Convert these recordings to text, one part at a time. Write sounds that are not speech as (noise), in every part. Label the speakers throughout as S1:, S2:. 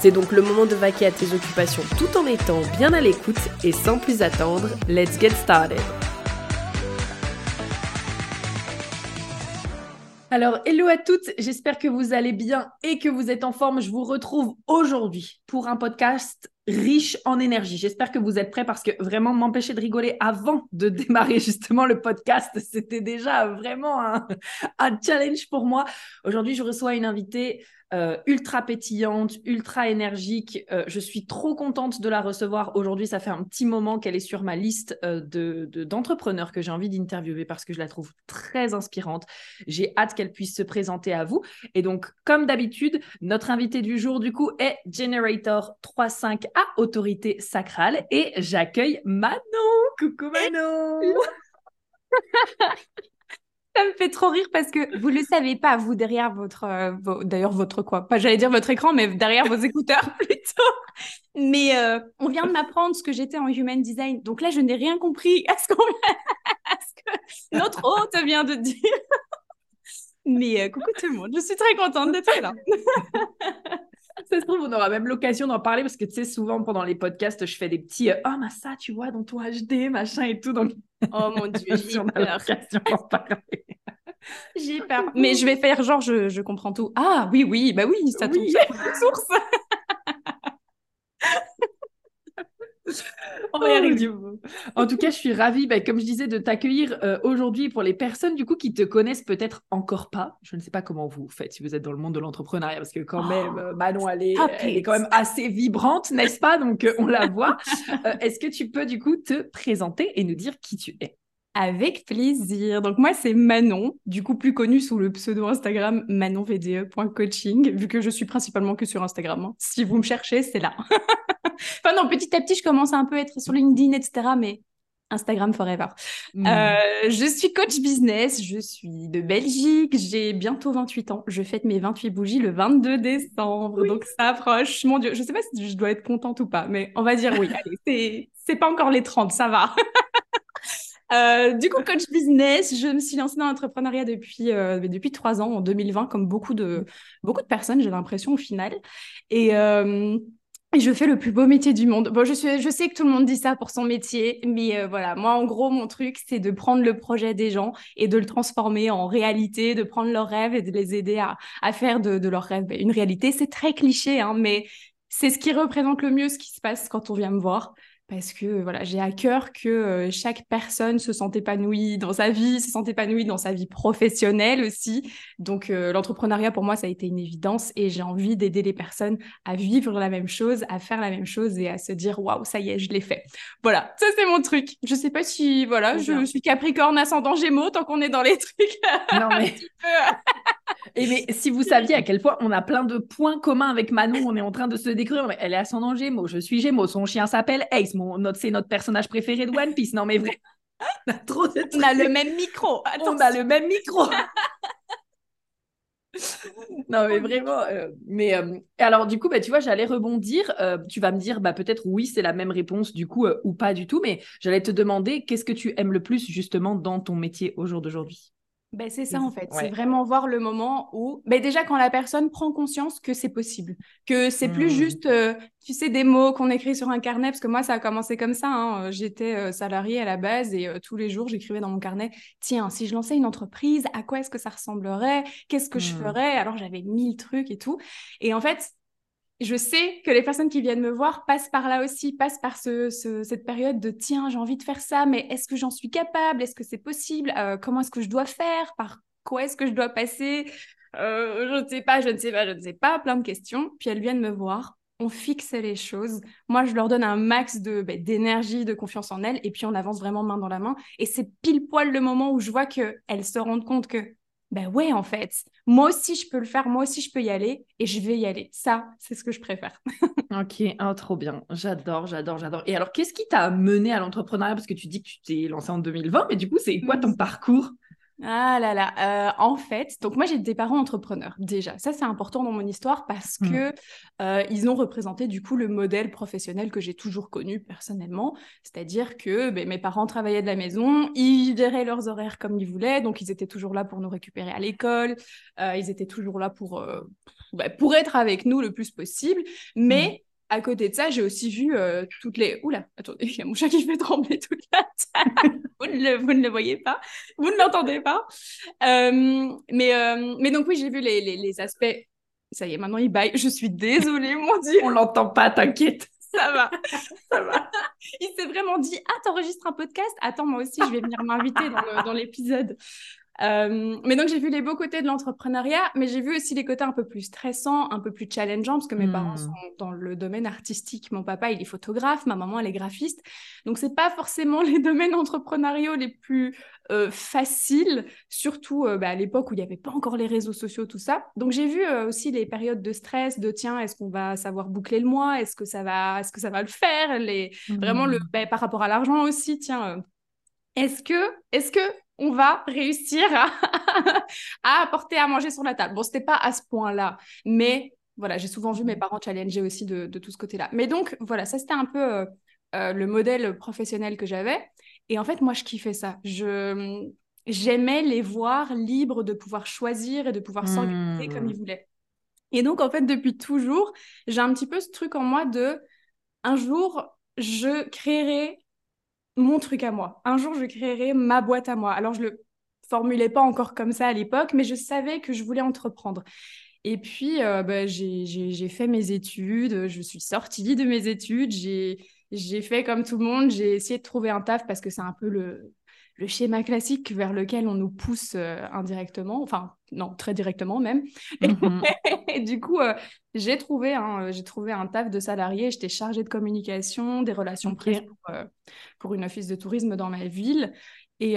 S1: C'est donc le moment de vaquer à tes occupations tout en étant bien à l'écoute et sans plus attendre, let's get started. Alors, hello à toutes, j'espère que vous allez bien et que vous êtes en forme. Je vous retrouve aujourd'hui pour un podcast riche en énergie. J'espère que vous êtes prêts parce que vraiment m'empêcher de rigoler avant de (laughs) démarrer justement le podcast, c'était déjà vraiment un, un challenge pour moi. Aujourd'hui, je reçois une invitée euh, ultra pétillante, ultra énergique. Euh, je suis trop contente de la recevoir aujourd'hui. Ça fait un petit moment qu'elle est sur ma liste euh, de, d'entrepreneurs que j'ai envie d'interviewer parce que je la trouve très inspirante. J'ai hâte qu'elle puisse se présenter à vous. Et donc, comme d'habitude, notre invité du jour, du coup, est Generator 3.5 à autorité sacrale. Et j'accueille Manon. Coucou Manon. (laughs)
S2: Ça me fait trop rire parce que vous le savez pas, vous derrière votre, euh, d'ailleurs votre quoi, pas j'allais dire votre écran, mais derrière vos écouteurs (laughs) plutôt. Mais euh, on vient de m'apprendre ce que j'étais en human design, donc là je n'ai rien compris à ce, qu'on... (laughs) que notre hôte vient de dire. mais euh, coucou tout le monde, je suis très contente d'être là. (laughs)
S1: ça se trouve, on aura même l'occasion d'en parler parce que tu sais, souvent pendant les podcasts, je fais des petits Ah, oh, mais ça, tu vois, dans ton HD, machin et tout. Donc,
S2: oh mon Dieu, j'ai peur. J'ai (laughs) peur. Mais je vais faire genre, je, je, comprends tout. Ah, oui, oui, bah oui, ça tombe source. (laughs)
S1: On va y arriver. En tout cas, je suis ravie, bah, comme je disais, de t'accueillir euh, aujourd'hui pour les personnes du coup qui te connaissent peut-être encore pas. Je ne sais pas comment vous faites si vous êtes dans le monde de l'entrepreneuriat, parce que quand même, oh, Manon, elle est, elle est, quand même assez vibrante, n'est-ce pas? Donc, euh, on la voit. Euh, est-ce que tu peux du coup te présenter et nous dire qui tu es?
S2: Avec plaisir. Donc moi, c'est Manon, du coup plus connue sous le pseudo Instagram manonvde.coaching, vu que je suis principalement que sur Instagram. Hein. Si vous me cherchez, c'est là. (laughs) enfin non, petit à petit, je commence à un peu être sur LinkedIn, etc. Mais Instagram forever. Hmm. Euh, je suis coach business, je suis de Belgique, j'ai bientôt 28 ans. Je fête mes 28 bougies le 22 décembre, donc ça approche. Mon Dieu, je sais pas si je dois être contente ou pas, mais on va dire oui. (laughs) Allez, c'est pas encore les 30, ça va. (laughs) Euh, du coup, coach business, je me suis lancée dans l'entrepreneuriat depuis euh, depuis trois ans, en 2020, comme beaucoup de beaucoup de personnes, j'ai l'impression au final. Et euh, je fais le plus beau métier du monde. Bon, je, suis, je sais que tout le monde dit ça pour son métier, mais voilà, moi, en gros, mon truc, c'est de prendre le projet des gens et de le transformer en réalité, de prendre leurs rêves et de les aider à, à faire de, de leurs rêves une réalité. C'est très cliché, hein, mais c'est ce qui représente le mieux ce qui se passe quand on vient me voir parce que voilà, j'ai à cœur que euh, chaque personne se sente épanouie dans sa vie, se sente épanouie dans sa vie professionnelle aussi. Donc euh, l'entrepreneuriat pour moi ça a été une évidence et j'ai envie d'aider les personnes à vivre la même chose, à faire la même chose et à se dire waouh, ça y est, je l'ai fait. Voilà, ça c'est mon truc. Je sais pas si voilà, je suis Capricorne ascendant Gémeaux tant qu'on est dans les (laughs) trucs. Non mais
S1: Et mais si vous saviez à quel point on a plein de points communs avec Manon, on est en train de se découvrir. Elle est ascendant Gémeaux, je suis Gémeaux, son chien s'appelle Ace, mon, notre, c'est notre personnage préféré de One Piece. Non mais vrai, (laughs)
S2: on a trop de On a le même micro.
S1: On a le même micro. (laughs) non mais vraiment euh, mais euh, alors du coup bah tu vois j'allais rebondir euh, tu vas me dire bah peut-être oui c'est la même réponse du coup ou pas du tout mais j'allais te demander qu'est-ce que tu aimes le plus justement dans ton métier au jour d'aujourd'hui?
S2: Ben, c'est ça en fait, c'est vraiment voir le moment où, ben, déjà quand la personne prend conscience que c'est possible, que c'est plus mmh. juste, euh, tu sais, des mots qu'on écrit sur un carnet, parce que moi ça a commencé comme ça, hein. euh, j'étais euh, salariée à la base et tous les jours j'écrivais dans mon carnet, tiens, si je lançais une entreprise, à quoi est-ce que ça ressemblerait, qu'est-ce que je mmh. ferais, alors j'avais mille trucs et tout, et en fait je sais que les personnes qui viennent me voir passent par là aussi, passent par ce, cette période de tiens, j'ai envie de faire ça, mais est-ce que j'en suis capable? Est-ce que c'est possible? Euh, Comment est-ce que je dois faire? Par quoi est-ce que je dois passer? Euh, Je ne sais pas, je ne sais pas, je ne sais pas, plein de questions. Puis elles viennent me voir, on fixe les choses. Moi, je leur donne un max bah, d'énergie, de confiance en elles, et puis on avance vraiment main dans la main. Et c'est pile poil le moment où je vois qu'elles se rendent compte que ben ouais, en fait, moi aussi je peux le faire, moi aussi je peux y aller et je vais y aller. Ça, c'est ce que je préfère. (laughs)
S1: ok, oh, trop bien. J'adore, j'adore, j'adore. Et alors, qu'est-ce qui t'a mené à l'entrepreneuriat? Parce que tu dis que tu t'es lancé en 2020, mais du coup, c'est quoi ton parcours?
S2: Ah là là, euh, en fait, donc moi j'ai des parents entrepreneurs déjà. Ça c'est important dans mon histoire parce mmh. que euh, ils ont représenté du coup le modèle professionnel que j'ai toujours connu personnellement, c'est-à-dire que ben, mes parents travaillaient de la maison, ils géraient leurs horaires comme ils voulaient, donc ils étaient toujours là pour nous récupérer à l'école, euh, ils étaient toujours là pour ben, pour être avec nous le plus possible, mais mmh à côté de ça, j'ai aussi vu euh, toutes les. Oula, attendez, il y a mon chat qui fait trembler toute la table. (laughs) vous, ne le, vous ne le voyez pas, vous ne l'entendez pas. Euh, mais, euh, mais donc, oui, j'ai vu les, les, les, aspects. Ça y est, maintenant il baille. Je suis désolée, mon Dieu.
S1: On l'entend pas, t'inquiète.
S2: Ça va, ça va. (laughs) Il s'est vraiment dit Ah, t'enregistres un podcast? Attends, moi aussi, je vais venir m'inviter dans l'épisode. Euh, mais donc, j'ai vu les beaux côtés de l'entrepreneuriat, mais j'ai vu aussi les côtés un peu plus stressants, un peu plus challengeants, parce que mes parents hmm. sont dans le domaine artistique. Mon papa, il est photographe, ma maman, elle est graphiste. Donc, c'est pas forcément (laughs) les domaines entrepreneuriaux les plus euh, faciles, surtout euh, bah, à l'époque où il n'y avait pas encore les réseaux sociaux, tout ça. Donc, j'ai vu aussi les périodes de stress, de tiens, est-ce qu'on va savoir boucler le mois? Est-ce que ça va, est-ce que ça va le faire? Les... Vraiment, le, hmm. bah, par rapport à l'argent aussi, tiens. est-ce que, est-ce que on va réussir (laughs) à, apporter à manger sur la table. Bon, c'était pas à ce point-là, mais voilà, j'ai souvent vu mes parents challenger aussi de, tout ce côté-là. Mais donc, voilà, ça c'était un peu euh, euh, le modèle professionnel que j'avais. Et en fait, moi, je kiffais ça. Je j'aimais les voir libres de pouvoir choisir et de pouvoir s'organiser comme ils mmh. voulaient. Et donc, en fait, depuis toujours, j'ai un petit peu ce truc en moi de un jour, je créerai mon truc à moi. Un jour, je créerai ma boîte à moi. Alors, je le formulais pas encore comme ça à l'époque, mais je savais que je voulais entreprendre. Et puis, euh, bah, j'ai fait mes études, je suis sortie de mes études, j'ai fait comme tout le monde, j'ai essayé de trouver un taf parce que c'est un peu le, le schéma classique vers lequel on nous pousse euh, indirectement, enfin non, très directement même. Mhm. (laughs) et du coup, euh, j'ai trouvé, un, j'ai trouvé un taf de salarié, j'étais chargée de communication, des relations presse pour, euh, pour, une office de tourisme dans ma ville. Et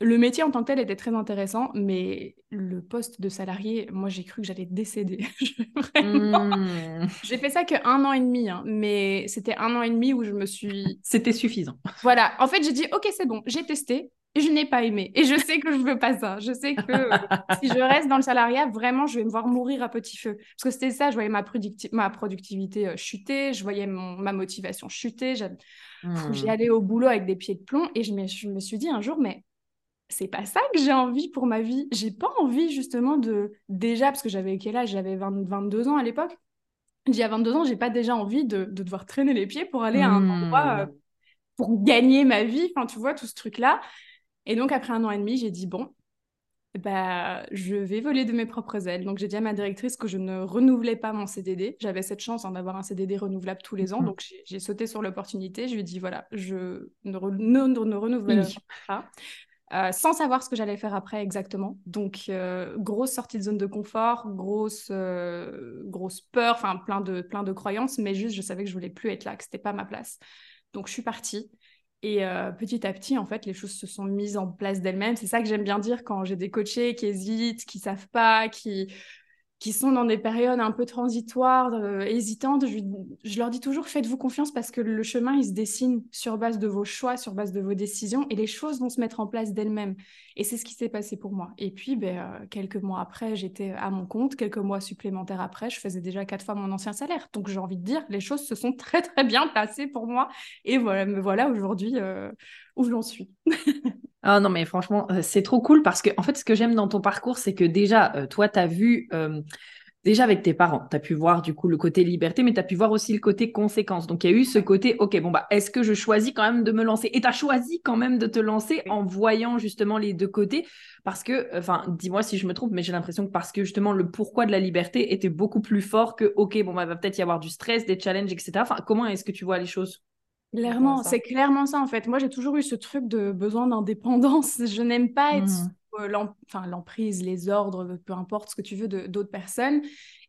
S2: le métier en tant que tel était très intéressant, mais le poste de salarié, moi j'ai cru que j'allais décéder. (laughs) Hmm. J'ai fait ça qu'un an et demi, hein, mais c'était un an et demi où je me suis.
S1: C'était suffisant.
S2: Voilà, en fait j'ai dit ok c'est bon, j'ai testé, et je n'ai pas aimé. Et je sais que je veux pas ça. Je sais que (laughs) si je reste dans le salariat, vraiment, je vais me voir mourir à petit feu. Parce que c'était ça, je voyais ma, ma productivité euh, chuter, je voyais ma motivation chuter. J'y hmm. allais au boulot avec des pieds de plomb et je me, je me suis dit un jour, mais c'est pas ça que j'ai envie pour ma vie. J'ai pas envie justement de déjà parce que j'avais quel âge? J'avais 22 ans à l'époque. J'ai à 22 ans, j'ai pas déjà envie de, devoir traîner les pieds pour aller à un endroit euh, pour gagner ma vie. Enfin, tu vois tout ce truc là. Et donc après un an et demi, j'ai dit bon, bah, je vais voler de mes propres ailes. Donc, j'ai dit à ma directrice que je ne renouvelais pas mon CDD. J'avais cette chance hein, d'avoir un CDD renouvelable tous les ans. Mhm. Donc, j'ai sauté sur l'opportunité. Je lui ai dit, voilà, je ne, renouvelle pas. Euh, sans savoir ce que j'allais faire après exactement. Donc, euh, grosse sortie de zone de confort, grosse, euh, grosse peur, enfin, plein de, plein de croyances, mais juste, je savais que je voulais plus être là, que c'était pas ma place. Donc, je suis partie. Et petit à petit, en fait, les choses se sont mises en place d'elles-mêmes. C'est ça que j'aime bien dire quand j'ai des coachés qui hésitent, qui savent pas, qui qui sont dans des périodes un peu transitoires, euh, hésitantes, je, leur dis toujours faites-vous confiance parce que le chemin, il se dessine sur base de vos choix, sur base de vos décisions et les choses vont se mettre en place d'elles-mêmes. Et c'est ce qui s'est passé pour moi. Et puis, ben, euh, quelques mois après, j'étais à mon compte. Quelques mois supplémentaires après, je faisais déjà quatre fois mon ancien salaire. Donc, j'ai envie de dire, les choses se sont (laughs) très, très bien passées pour moi. Et voilà, voilà aujourd'hui euh, où j'en suis. (laughs)
S1: Ah non, mais franchement, euh, c'est trop cool parce que, en fait, ce que j'aime dans ton parcours, c'est que déjà, euh, toi, tu as vu, euh, déjà avec tes parents, tu as pu voir du coup le côté liberté, mais tu as pu voir aussi le côté conséquence. Donc, il y a eu ce côté, OK, bon, bah, est-ce que je choisis quand même de me lancer? Et tu as choisi quand même de te lancer en voyant justement les deux côtés parce que, enfin, dis-moi si je me trompe, mais j'ai l'impression que parce que justement le pourquoi de la liberté était beaucoup plus fort que, OK, bon, bah, va peut-être y avoir du stress, des challenges, etc. Enfin, comment est-ce que tu vois les choses?
S2: Clairement, c'est clairement ça en fait. Moi, j'ai toujours eu ce truc de besoin d'indépendance. (laughs) Je n'aime pas être mmh. l'emprise, les ordres, peu importe ce que tu veux d'autres personnes.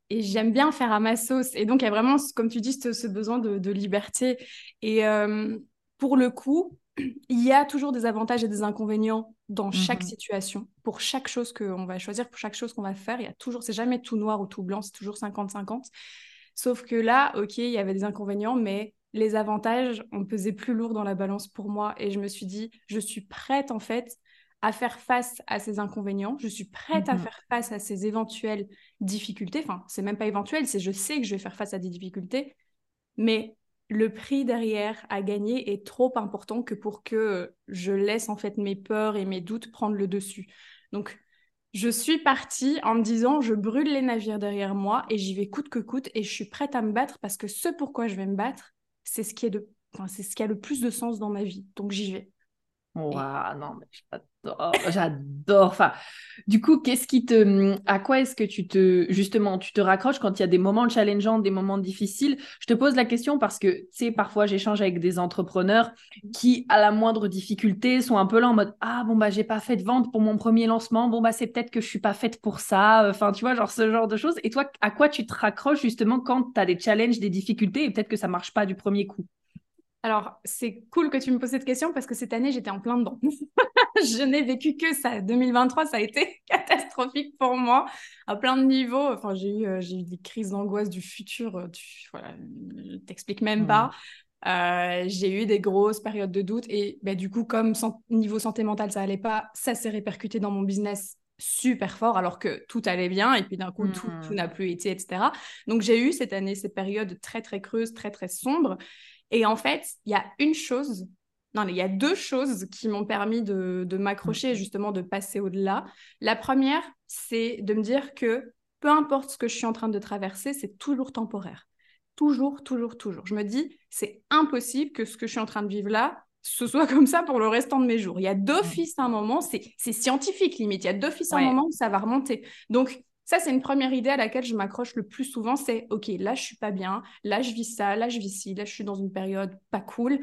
S2: Et j'aime bien faire à ma sauce. Et donc, il y a vraiment, comme tu dis, ce, besoin de, liberté. Et pour le coup, (clears throat) il y a toujours des avantages et des inconvénients dans chaque
S1: Mhm.
S2: situation. Pour chaque chose qu'on va choisir, pour chaque chose qu'on va faire, il y a toujours, c'est jamais tout noir ou tout blanc, c'est toujours 50-50. Sauf que là, ok, il y avait des inconvénients, mais les avantages ont pesé plus lourd dans la balance pour moi. Et je me suis dit, je suis prête en fait à faire face à ces inconvénients. Je suis prête à
S1: Mhm.
S2: faire face à ces éventuelles difficultés. Enfin, c'est même pas éventuel, c'est je sais que je vais faire face à des difficultés. Mais le prix derrière à gagner est trop important que pour que je laisse en fait mes peurs et mes doutes prendre le dessus. Donc, je suis partie en me disant, je brûle les navires derrière moi et j'y vais coûte que coûte et je suis prête à me battre parce que ce pourquoi je vais me battre, c'est ce qui est de, enfin, c'est ce qui a le plus de sens dans ma vie. Donc j'y vais.
S1: Waouh, non, mais j'adore, j'adore. Enfin, du coup, qu'est-ce qui te, à quoi est-ce que tu te, justement, tu te raccroches quand il y a des moments challengeants, des moments difficiles? Je te pose la question parce que, tu sais, parfois j'échange avec des entrepreneurs qui, à la moindre difficulté, sont un peu là en mode, ah bon bah j'ai pas fait de vente pour mon premier lancement, bon bah c'est peut-être que je suis pas faite pour ça. Enfin, tu vois, genre ce genre de choses. Et toi, à quoi tu te raccroches justement quand tu as des challenges, des difficultés et peut-être que ça marche pas du premier coup?
S2: Alors, c'est cool que tu me poses cette question parce que cette année, j'étais en plein dedans. (laughs) (laughs) je n'ai vécu que ça. 2023, ça a été (laughs) catastrophique pour moi à plein de niveaux. Enfin, j'ai eu, euh, j'ai eu des crises d'angoisse du futur. euh, Tu, voilà, je t'explique même pas. Euh, j'ai eu des grosses périodes de doute et bah, du coup, comme niveau santé mentale, ça allait pas, ça s'est répercuté dans mon business super fort alors que tout allait bien et puis d'un coup, tout,
S1: Mhm.
S2: tout n'a plus été, etc. Donc, j'ai eu cette année ces périodes très, très creuses, très, très sombres. Et en fait, il y a une chose, non, il y a deux choses qui m'ont permis de, de m'accrocher et justement de passer au-delà. La première, c'est de me dire que peu importe ce que je suis en train de traverser, c'est toujours temporaire. Toujours, toujours, toujours. Je me dis, c'est impossible que ce que je suis en train de vivre là, ce soit (laughs) comme ça pour le restant de mes jours. Il y a d'office un moment, c'est scientifique limite, il y a d'office un moment où ça va remonter. Donc, ça, c'est une première idée à laquelle je m'accroche le plus souvent, c'est, OK, là, je suis pas bien, là, je vis ça, là, je vis ci, là, je suis dans une période pas cool,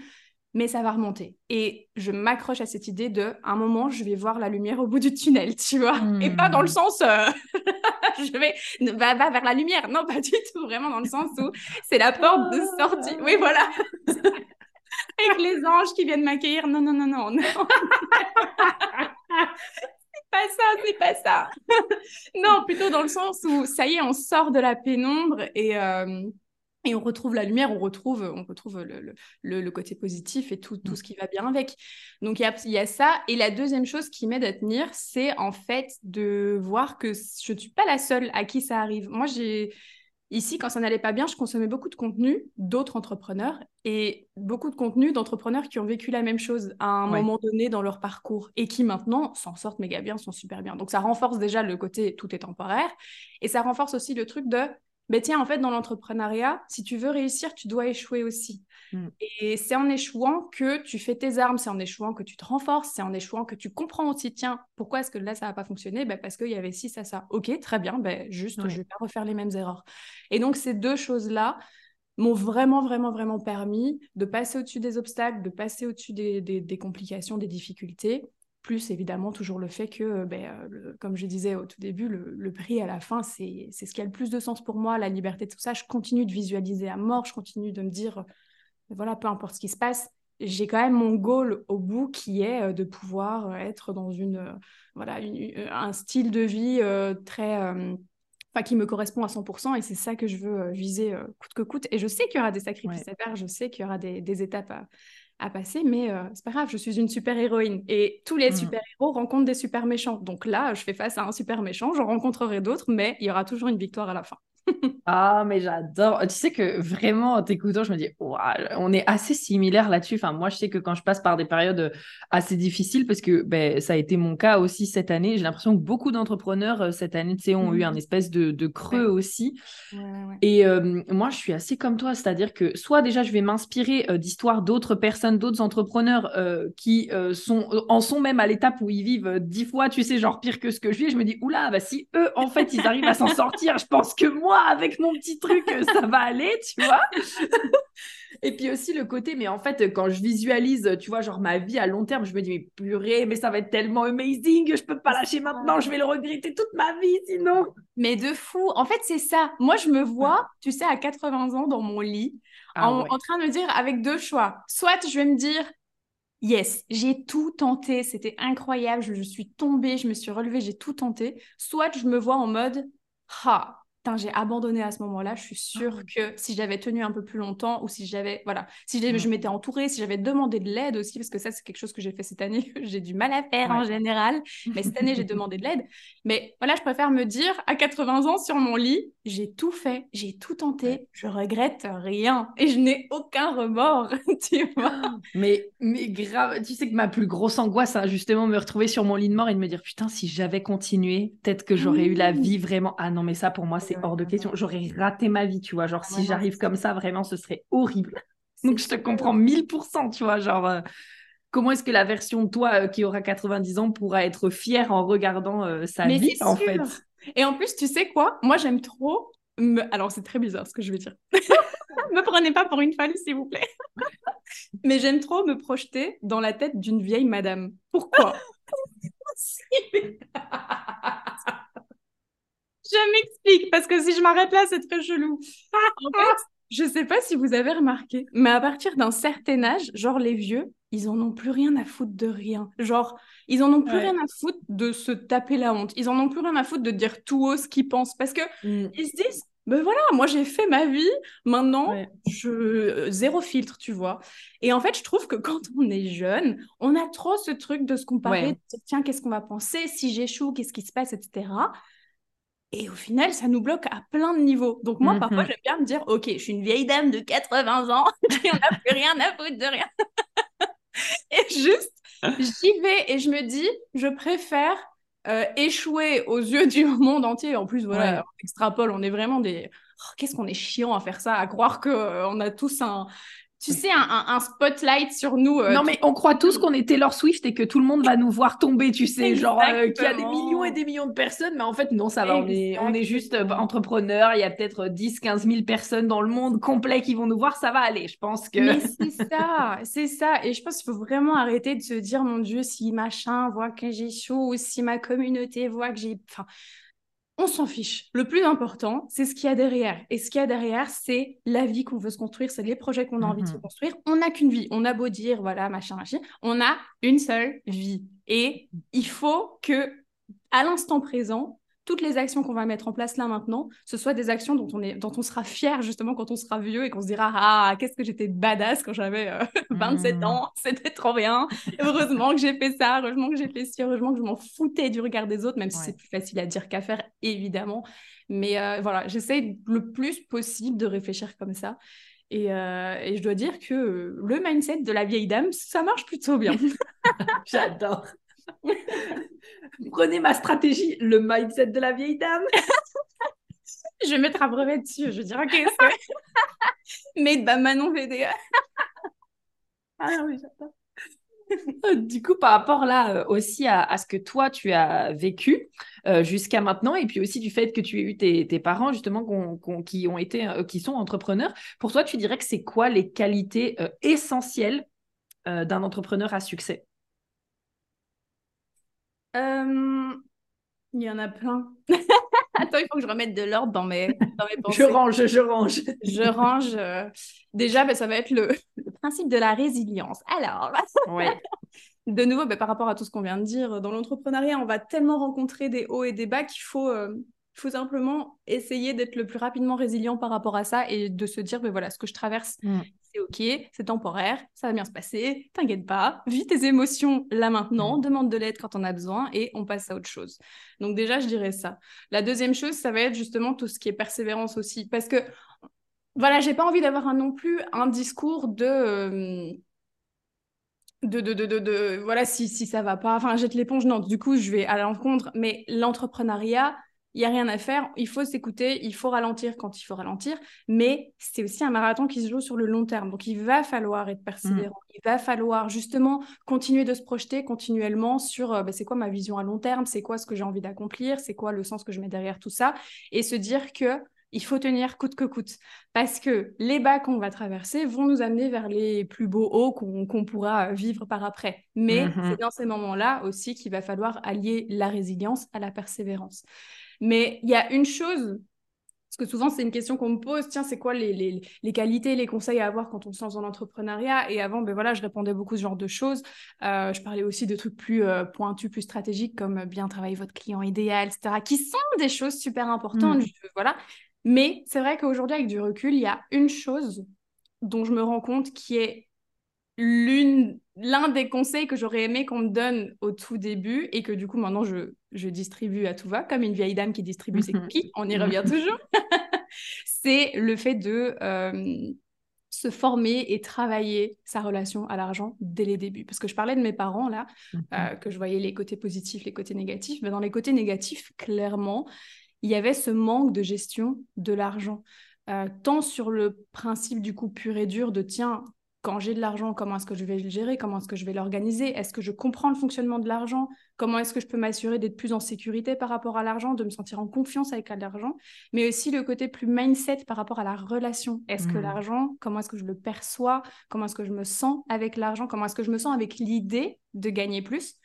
S2: mais ça va remonter. Et je m'accroche à cette idée de, à un moment, je vais voir la lumière au bout du tunnel, tu vois, et pas dans le
S1: Hmm.
S2: sens, euh, (laughs) je vais, va, va vers la lumière, non, pas du tout, vraiment dans le sens où c'est la porte de sortie. Oui, voilà. (laughs) Avec les anges qui viennent m'accueillir. Non, non, non, non, non. c'est pas ça, c'est pas ça. (laughs) non, plutôt dans le sens où ça y est, on sort de la pénombre et, euh, et on retrouve la lumière, on retrouve, on retrouve le, le, côté positif et tout, tout ce qui va bien avec. Donc il y a, il y a ça. Et la deuxième chose qui m'aide à tenir, c'est en fait de voir que je ne suis pas la seule à qui ça arrive. Moi, j'ai. Ici, quand ça n'allait pas bien, je consommais beaucoup de contenu d'autres entrepreneurs et beaucoup de contenu d'entrepreneurs qui ont vécu la même chose à un
S1: Ouais.
S2: moment donné dans leur parcours et qui maintenant s'en sortent méga bien, sont super bien. Donc ça renforce déjà le côté tout est temporaire et ça renforce aussi le truc de ben tiens, en fait, dans l'entrepreneuriat, si tu veux réussir, tu dois échouer aussi.
S1: Mm.
S2: Et c'est en échouant que tu fais tes armes, c'est en échouant que tu te renforces, c'est en échouant que tu comprends aussi, tiens, pourquoi est-ce que là, ça n'a pas fonctionné? Ben, Parce qu'il y avait ci, ça, ça. Ok, très bien, ben, juste,
S1: Ouais.
S2: je ne vais pas refaire les mêmes erreurs. Et donc, ces deux choses-là m'ont vraiment, vraiment, vraiment permis de passer au-dessus des obstacles, de passer au-dessus des, des, des complications, des difficultés plus évidemment toujours le fait que, euh, ben, euh, le- comme je disais au tout début, le, le prix à la fin, c'est ce qui a le plus de sens pour moi, la liberté, tout ça. Je continue de visualiser à mort, je continue de me dire, euh, voilà, peu importe ce qui se passe, j'ai quand même mon goal au bout qui est de pouvoir être dans une, voilà, une- un style de vie très... Enfin, qui me correspond à 100% et c'est ça que je veux viser coûte que coûte. Et je sais qu'il y aura des sacrifices
S1: Ouais.
S2: à faire, je sais qu'il y aura des, des étapes à, à passer, mais euh, c'est pas grave, je suis une super héroïne. Et tous les
S1: Mhm.
S2: super héros rencontrent des super méchants. Donc là, je fais face à un super méchant, j'en rencontrerai d'autres, mais il y aura toujours une victoire à la fin. (laughs)
S1: Ah, mais j'adore. Tu sais que vraiment, en t'écoutant, je me dis, on est assez similaires là-dessus. Enfin, moi, je sais que quand je passe par des périodes assez difficiles, parce que ben, ça a été mon cas aussi cette année, j'ai l'impression que beaucoup d'entrepreneurs euh, cette année, tu sais, ont eu un
S2: Mhm.
S1: espèce de, de creux
S2: Ouais.
S1: aussi.
S2: Ouais, ouais, ouais.
S1: Et euh, moi, je suis assez comme toi, c'est-à-dire que soit déjà, je vais m'inspirer euh, d'histoires d'autres personnes, d'autres entrepreneurs euh, qui sont, en sont même à l'étape où ils vivent dix fois, tu sais, genre pire que ce que je vis. Et je me dis, oula, bah, si eux, en fait, ils arrivent à s'en sortir, je pense que moi, avec mon petit truc, euh, ça va aller, tu vois. (laughs) Et puis aussi le côté, mais en fait, quand je visualise, tu vois, genre ma vie à long terme, je me dis, mais purée, mais ça va être tellement amazing, je peux pas lâcher maintenant, je vais le regretter toute ma vie sinon.
S2: Mais de fou, en fait, c'est ça. Moi, je me vois, tu sais, à 80 ans dans mon lit,
S1: Ah
S2: en,
S1: ouais.
S2: en train de me dire avec deux choix. Soit je vais me dire, yes, j'ai tout tenté, c'était incroyable, je, je suis tombée, je me suis relevée, j'ai tout tenté. Soit je me vois en mode, ah, j'ai abandonné à ce moment-là. Je suis sûre ah que si j'avais tenu un peu plus longtemps ou si j'avais, voilà, si je m'étais entourée, si j'avais demandé de l'aide aussi, parce que ça, c'est quelque chose que j'ai fait cette année, j'ai du mal à faire en général, (laughs) mais cette année, j'ai demandé de l'aide. Mais voilà, je préfère me dire à 80 ans sur mon lit, j'ai tout fait, j'ai tout tenté, je regrette rien et je n'ai aucun remords, (laughs) tu vois.
S1: Mais, mais grave, tu sais que ma plus grosse angoisse, c'est justement me retrouver sur mon lit de mort et de me dire, putain, si j'avais continué, peut-être que j'aurais eu la vie vraiment. Ah non, mais ça, pour moi, c'est hors de question. J'aurais raté ma vie, tu vois. Genre, si j'arrive comme ça, vraiment, ce serait horrible. Donc, je te comprends 1000%, tu vois. Genre, euh, comment est-ce que la version de toi euh, qui aura 90 ans pourra être fière en regardant euh, sa vie, en fait?
S2: Et en plus, tu sais quoi? Moi, j'aime trop. Alors, c'est très bizarre ce que je vais dire. (laughs) me prenez pas pour une folle, s'il vous plaît. (laughs) Mais j'aime trop me projeter dans la tête d'une vieille madame. Pourquoi? (laughs) je m'explique parce que si je m'arrête là, c'est très chelou. en fait, je sais pas si vous avez remarqué, mais à partir d'un certain âge, genre les vieux, ils en ont plus rien à foutre de rien. Genre, ils en ont plus rien à foutre de se taper la honte. Ils en ont plus rien à foutre de dire tout haut ce qu'ils pensent parce que mm. ils se disent ben voilà, moi j'ai fait ma vie, maintenant je euh, zéro filtre, tu vois. Et en fait, je trouve que quand on est jeune, on a trop ce truc de se comparer, de dire, tiens, qu'est-ce qu'on va penser? Si j'échoue, qu'est-ce qui se passe, etc. Et au final, ça nous bloque à plein de niveaux. Donc moi, parfois, mhm. j'aime bien me dire, OK, je suis une vieille dame de 80 ans qui n'en a plus rien à foutre de rien. (laughs) et juste, j'y vais et je me dis, je préfère euh, échouer aux yeux du monde entier. En plus, voilà, on extrapole, on est vraiment des... Oh, qu'est-ce qu'on est chiant à faire ça, à croire qu'on euh, a tous un, tu sais, un, spotlight sur nous.
S1: Euh, non, mais on croit tous qu'on est Taylor Swift et que tout le monde va nous voir tomber, tu sais, genre euh, qu'il y a des millions et des millions de personnes, mais en fait, non, ça va, on est, on est juste euh, entrepreneurs, il y a peut-être 10, 15 000 personnes dans le monde complet qui vont nous voir, ça va aller, je pense que...
S2: Mais (laughs) c'est ça, c'est ça, et je pense qu'il faut vraiment arrêter de se dire, mon Dieu, si machin voit que j'échoue, ou si ma communauté voit que j'ai... Enfin, on s'en fiche. Le plus important, c'est ce qu'il y a derrière. Et ce qu'il y a derrière, c'est la vie qu'on veut se construire, c'est les projets qu'on a envie de se mhm. construire. On n'a qu'une vie. On a beau dire, voilà, machin, machin. On a une seule vie. Et il faut que, à l'instant présent, toutes les actions qu'on va mettre en place là maintenant, ce soit des actions dont on, est, dont on sera fier justement quand on sera vieux et qu'on se dira Ah, qu'est-ce que j'étais badass quand j'avais 27 euh, (laughs) mmh. ans, c'était trop bien. heureusement que j'ai fait ça, heureusement que j'ai fait ci, heureusement que je m'en foutais du regard des autres, même si c'est plus facile à dire qu'à faire, évidemment. Mais euh, voilà, j'essaie le plus possible de réfléchir comme ça. Et, euh, et, je dois dire que le mindset de la vieille dame, ça marche plutôt bien. (laughs)
S1: J'adore. Prenez ma stratégie, le mindset de la vieille dame. (laughs)
S2: je vais mettre un brevet dessus. Je vais dire, ok, c'est (laughs) made by Manon VDA.
S1: ah oui, j'adore. (laughs) du coup, par rapport là euh, aussi à, ce que toi tu as vécu euh, jusqu'à maintenant, et puis aussi du fait que tu aies eu tes, parents justement qui ont été, euh, qui sont entrepreneurs, pour toi, tu dirais que c'est quoi les qualités essentielles d'un entrepreneur à succès?
S2: Euh, il y en a plein. (laughs) Attends, il faut que je remette de l'ordre dans mes, dans mes pensées.
S1: Je range, je range.
S2: je range. Euh, déjà, ben, ça va être le, le, principe de la résilience. Alors, ouais. (laughs) de nouveau, ben, par rapport à tout ce qu'on vient de dire, dans l'entrepreneuriat, on va tellement rencontrer des hauts et des bas qu'il faut, euh, faut simplement essayer d'être le plus rapidement résilient par rapport à ça et de se dire, ben voilà, ce que je traverse, mm. C'est ok, c'est temporaire, ça va bien se passer, t'inquiète pas, vis tes émotions là maintenant, mm. demande de l'aide quand on a besoin et on passe à autre chose. Donc déjà, je dirais ça. La deuxième chose, ça va être justement tout ce qui est persévérance aussi, parce que voilà, j'ai pas envie d'avoir un, non plus un discours de... Euh, de, de, de, de, voilà, si, si ça va pas, enfin, jette l'éponge, non, du coup, je vais à l'encontre, mais l'entrepreneuriat, il n'y a rien à faire, il faut s'écouter, il faut ralentir quand il faut ralentir, mais c'est aussi un marathon qui se joue sur le long terme. Donc il va falloir être persévérant, mmh. il va falloir justement continuer de se projeter continuellement sur euh, bah, c'est quoi ma vision à long terme, c'est quoi ce que j'ai envie d'accomplir, c'est quoi le sens que je mets derrière tout ça, et se dire que il faut tenir coûte que coûte. Parce que les bas qu'on va traverser vont nous amener vers les plus beaux hauts qu'on pourra vivre par après. Mais mmh c'est dans ces moments-là aussi qu'il va falloir allier la résilience à la persévérance. Mais il y a une chose Parce que souvent, c'est une question qu'on me pose. Tiens, c'est quoi les, les, les, qualités, les conseils à avoir quand on se lance dans l'entrepreneuriat? Et avant, ben voilà, je répondais beaucoup ce genre de choses. Euh, je parlais aussi de trucs plus euh, pointus, plus stratégiques, comme bien travailler votre client idéal, etc., qui sont des choses super importantes. Mm. voilà. Mais c'est vrai qu'aujourd'hui, avec du recul, il y a une chose dont je me rends compte qui est l'une l'un des conseils que j'aurais aimé qu'on me donne au tout début et que du coup maintenant je, je distribue à tout va comme une vieille dame qui distribue ses mhm. cookies, on y revient toujours, (laughs) c'est le fait de euh, se former et travailler sa relation à l'argent dès les débuts. Parce que je parlais de mes parents là, mhm. euh, que je voyais les côtés positifs, les côtés négatifs, mais dans les côtés négatifs, clairement, il y avait ce manque de gestion de l'argent. Euh, tant sur le principe du coup pur et dur de tiens, quand j'ai de l'argent, comment est-ce que je vais le gérer Comment est-ce que je vais l'organiser Est-ce que je comprends le fonctionnement de l'argent Comment est-ce que je peux m'assurer d'être plus en sécurité par rapport à l'argent, de me sentir en confiance avec l'argent Mais aussi le côté plus mindset par rapport à la relation. Est-ce que mmh. l'argent, comment est-ce que je le perçois Comment est-ce que je me sens avec l'argent Comment est-ce que je me sens avec l'idée de gagner plus?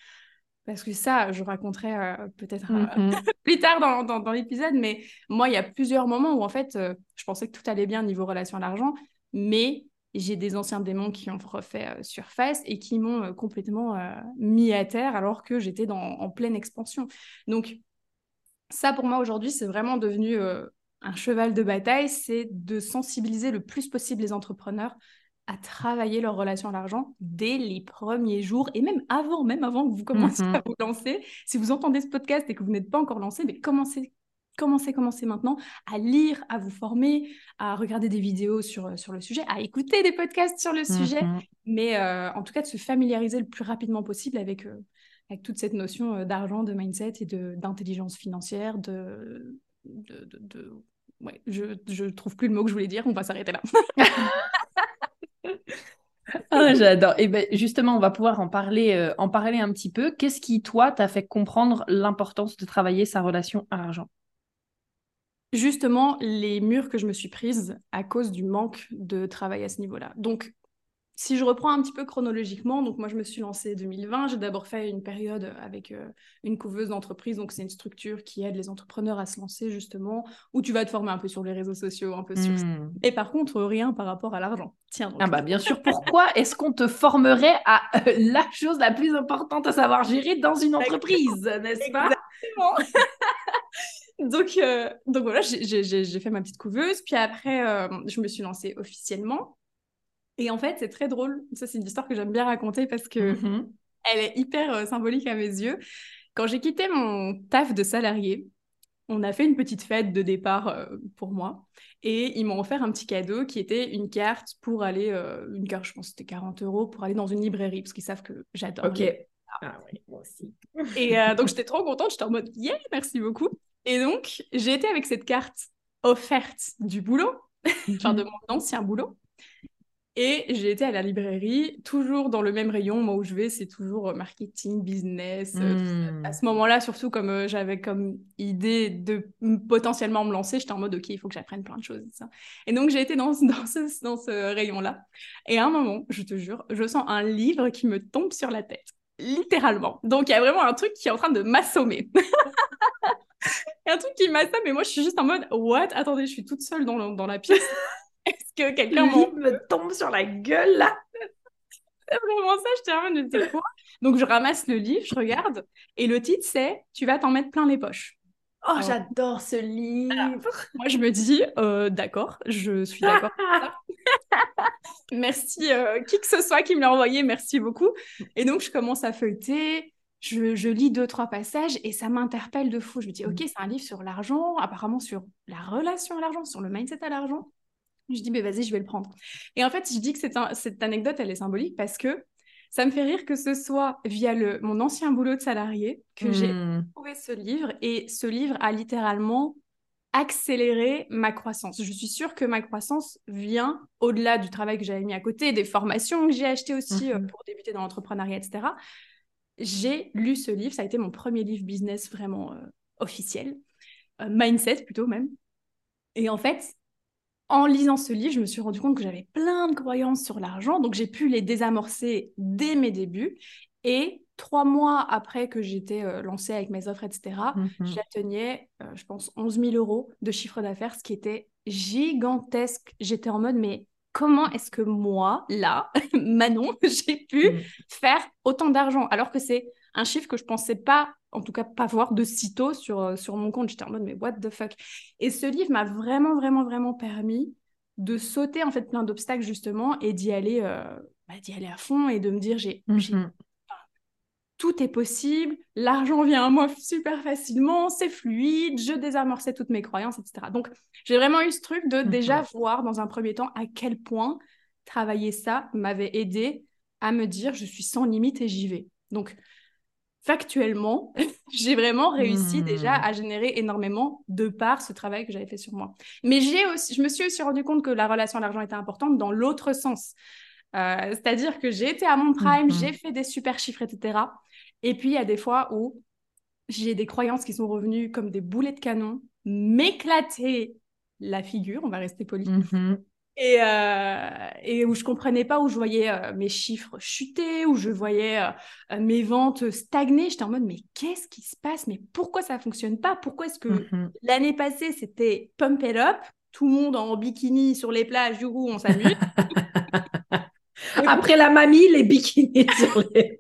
S2: Parce que ça, je raconterai euh, peut-être euh, mmh (laughs) plus tard dans, dans, l'épisode, mais moi, il y a plusieurs moments où en fait, euh, je pensais que tout allait bien niveau relation à l'argent, mais j'ai des anciens démons qui ont refait euh, surface et qui m'ont euh, complètement euh, mis à terre alors que j'étais en pleine expansion. Donc ça pour moi aujourd'hui c'est vraiment devenu un cheval de bataille, c'est de sensibiliser le plus possible les entrepreneurs à travailler leur relation à l'argent dès les premiers jours et même avant, même avant que vous commenciez mmh à vous lancer. Si vous entendez ce podcast et que vous n'êtes pas encore lancé, mais commencez commencez, commencez maintenant à lire, à vous former, à regarder des vidéos sur, euh, sur le sujet, à écouter des podcasts sur le sujet, mhm. mais euh, en tout cas de se familiariser le plus rapidement possible avec, euh, avec toute cette notion d'argent, de mindset et d'intelligence financière, de... de, de, Ouais, je, je trouve plus le mot que je voulais dire, on va s'arrêter là. (laughs)
S1: Ah, j'adore. Et ben justement, on va pouvoir en parler, en parler un petit peu. Qu'est-ce qui, toi, t'a fait comprendre l'importance de travailler sa relation à l'argent?
S2: Justement les murs que je me suis prise à cause du manque de travail à ce niveau-là. Donc, si je reprends un petit peu chronologiquement, donc moi je me suis lancée en 2020, j'ai d'abord fait une période avec euh, une couveuse d'entreprise, donc c'est une structure qui aide les entrepreneurs à se lancer justement, où tu vas te former un peu sur les réseaux sociaux, un peu sur... Hmm. Et par contre, rien par rapport à l'argent.
S1: Tiens. Ah bah bien sûr, pourquoi est-ce qu'on te formerait à euh, la chose la plus importante à savoir gérer dans une entreprise, n'est-ce pas? Exactement. (laughs)
S2: donc, euh, donc voilà, j'ai fait ma petite couveuse. Puis après, euh, je me suis lancée officiellement. Et en fait, c'est très drôle. Ça, c'est une histoire que j'aime bien raconter parce que mm-hmm. elle est hyper euh, symbolique à mes yeux. Quand j'ai quitté mon taf de salarié, on a fait une petite fête de départ pour moi. Et ils m'ont offert un petit cadeau qui était une carte pour aller, une carte, je pense que c'était 40 euros, pour aller dans une librairie, parce qu'ils savent que j'adore.
S1: Ok. Ah oui, moi aussi.
S2: Et donc, (laughs) j'étais trop contente. J'étais en mode, yeah, merci beaucoup. Et donc, j'ai été avec cette carte offerte du boulot, enfin de mon ancien boulot. Et j'ai été à la librairie, toujours dans le même rayon. Moi, où je vais, c'est toujours euh, marketing, business. Euh, hmm. À ce moment-là, surtout comme euh, j'avais comme idée de potentiellement me lancer, j'étais en mode, OK, il faut que j'apprenne plein de choses. Ça. Et donc, j'ai été dans, (laughs) dans ce, dans ce rayon-là. Et à un moment, je te jure, je sens un livre qui me tombe sur la tête. Littéralement. Donc, il y a vraiment un truc qui est en train de m'assommer. (laughs) un truc qui m'assomme, mais moi, je suis juste en mode, what? Attendez, je suis toute seule dans, dans la pièce. (laughs) Est-ce que quelqu'un
S1: me tombe sur la gueule, là
S2: C'est vraiment ça, je t'ai en mode, de quoi? Donc, je ramasse le livre, je regarde, et le titre, c'est « Tu vas t'en mettre plein les poches ».
S1: Oh, j'adore ce livre.
S2: moi, je me dis, euh, d'accord, je suis d'accord. (laughs) merci, euh, qui que ce soit qui me l'a envoyé, merci beaucoup. Et donc, je commence à feuilleter je, lis deux, trois passages et ça m'interpelle de fou. Je me dis, OK, mm. c'est un livre sur l'argent, apparemment sur la relation à l'argent, sur le mindset à l'argent. Je dis, mais vas-y, je vais le prendre. Et en fait, je dis que cette anecdote, elle est symbolique parce que ça me fait rire que ce soit via le, mon ancien boulot de salarié que j'ai mm. trouvé ce livre. Et ce livre a littéralement accéléré ma croissance. Je suis sûre que ma croissance vient au-delà du travail que j'avais mis à côté, des formations que j'ai achetées aussi euh, mm-hmm. pour débuter dans l'entrepreneuriat, etc j'ai lu ce livre. Ça a été mon premier livre business vraiment euh, officiel, euh, mindset plutôt même. Et en fait, en lisant ce livre, je me suis rendu compte que j'avais plein de croyances sur l'argent, donc j'ai pu les désamorcer dès mes débuts. Et trois mois après que j'étais euh, lancée avec mes offres, etc.,
S1: Mhm.
S2: j'atteignais, euh, je pense, 11 000 euros de chiffre d'affaires, ce qui était gigantesque. J'étais en mode, mais comment est-ce que moi, là, (laughs) Manon, (laughs) j'ai pu
S1: Mm.
S2: faire autant d'argent? Alors que c'est un chiffre que je pensais pas, en tout cas pas voir de sitôt sur, euh, sur mon compte. J'étais en mode, mais what the fuck? Et ce livre m'a vraiment, vraiment, vraiment permis de sauter en fait plein d'obstacles justement et d'y aller, euh, bah, d'y aller à fond et de me dire, j'ai
S1: Mhm.
S2: Tout est possible, l'argent vient à moi super facilement, c'est fluide, je désamorçais toutes mes croyances, etc. Donc, j'ai vraiment eu ce truc de
S1: Mhm.
S2: déjà voir dans un premier temps à quel point travailler ça m'avait aidé à me dire je suis sans limite et j'y vais. Donc, factuellement, (laughs) j'ai vraiment réussi
S1: Mhm.
S2: déjà à générer énormément de par ce travail que j'avais fait sur moi. Mais j'ai aussi, je me suis aussi rendu compte que la relation à l'argent était importante dans l'autre sens. Euh, C'est-à-dire que j'ai été à mon prime,
S1: Mhm.
S2: j'ai fait des super chiffres, etc. Et puis, il y a des fois où j'ai des croyances qui sont revenues comme des boulets de canon, m'éclater la figure, on va rester poli,
S1: Mhm.
S2: et, euh, et où je comprenais pas, où je voyais euh, mes chiffres chuter, où je voyais euh, mes ventes stagner. J'étais en mode, mais qu'est-ce qui se passe? Mais pourquoi ça fonctionne pas? Pourquoi est-ce que
S1: Mhm.
S2: l'année passée, c'était pump it up, tout le monde en bikini sur les plages, youhou, on s'amuse? (laughs) (laughs)
S1: Après la mamie, les bikinis sur les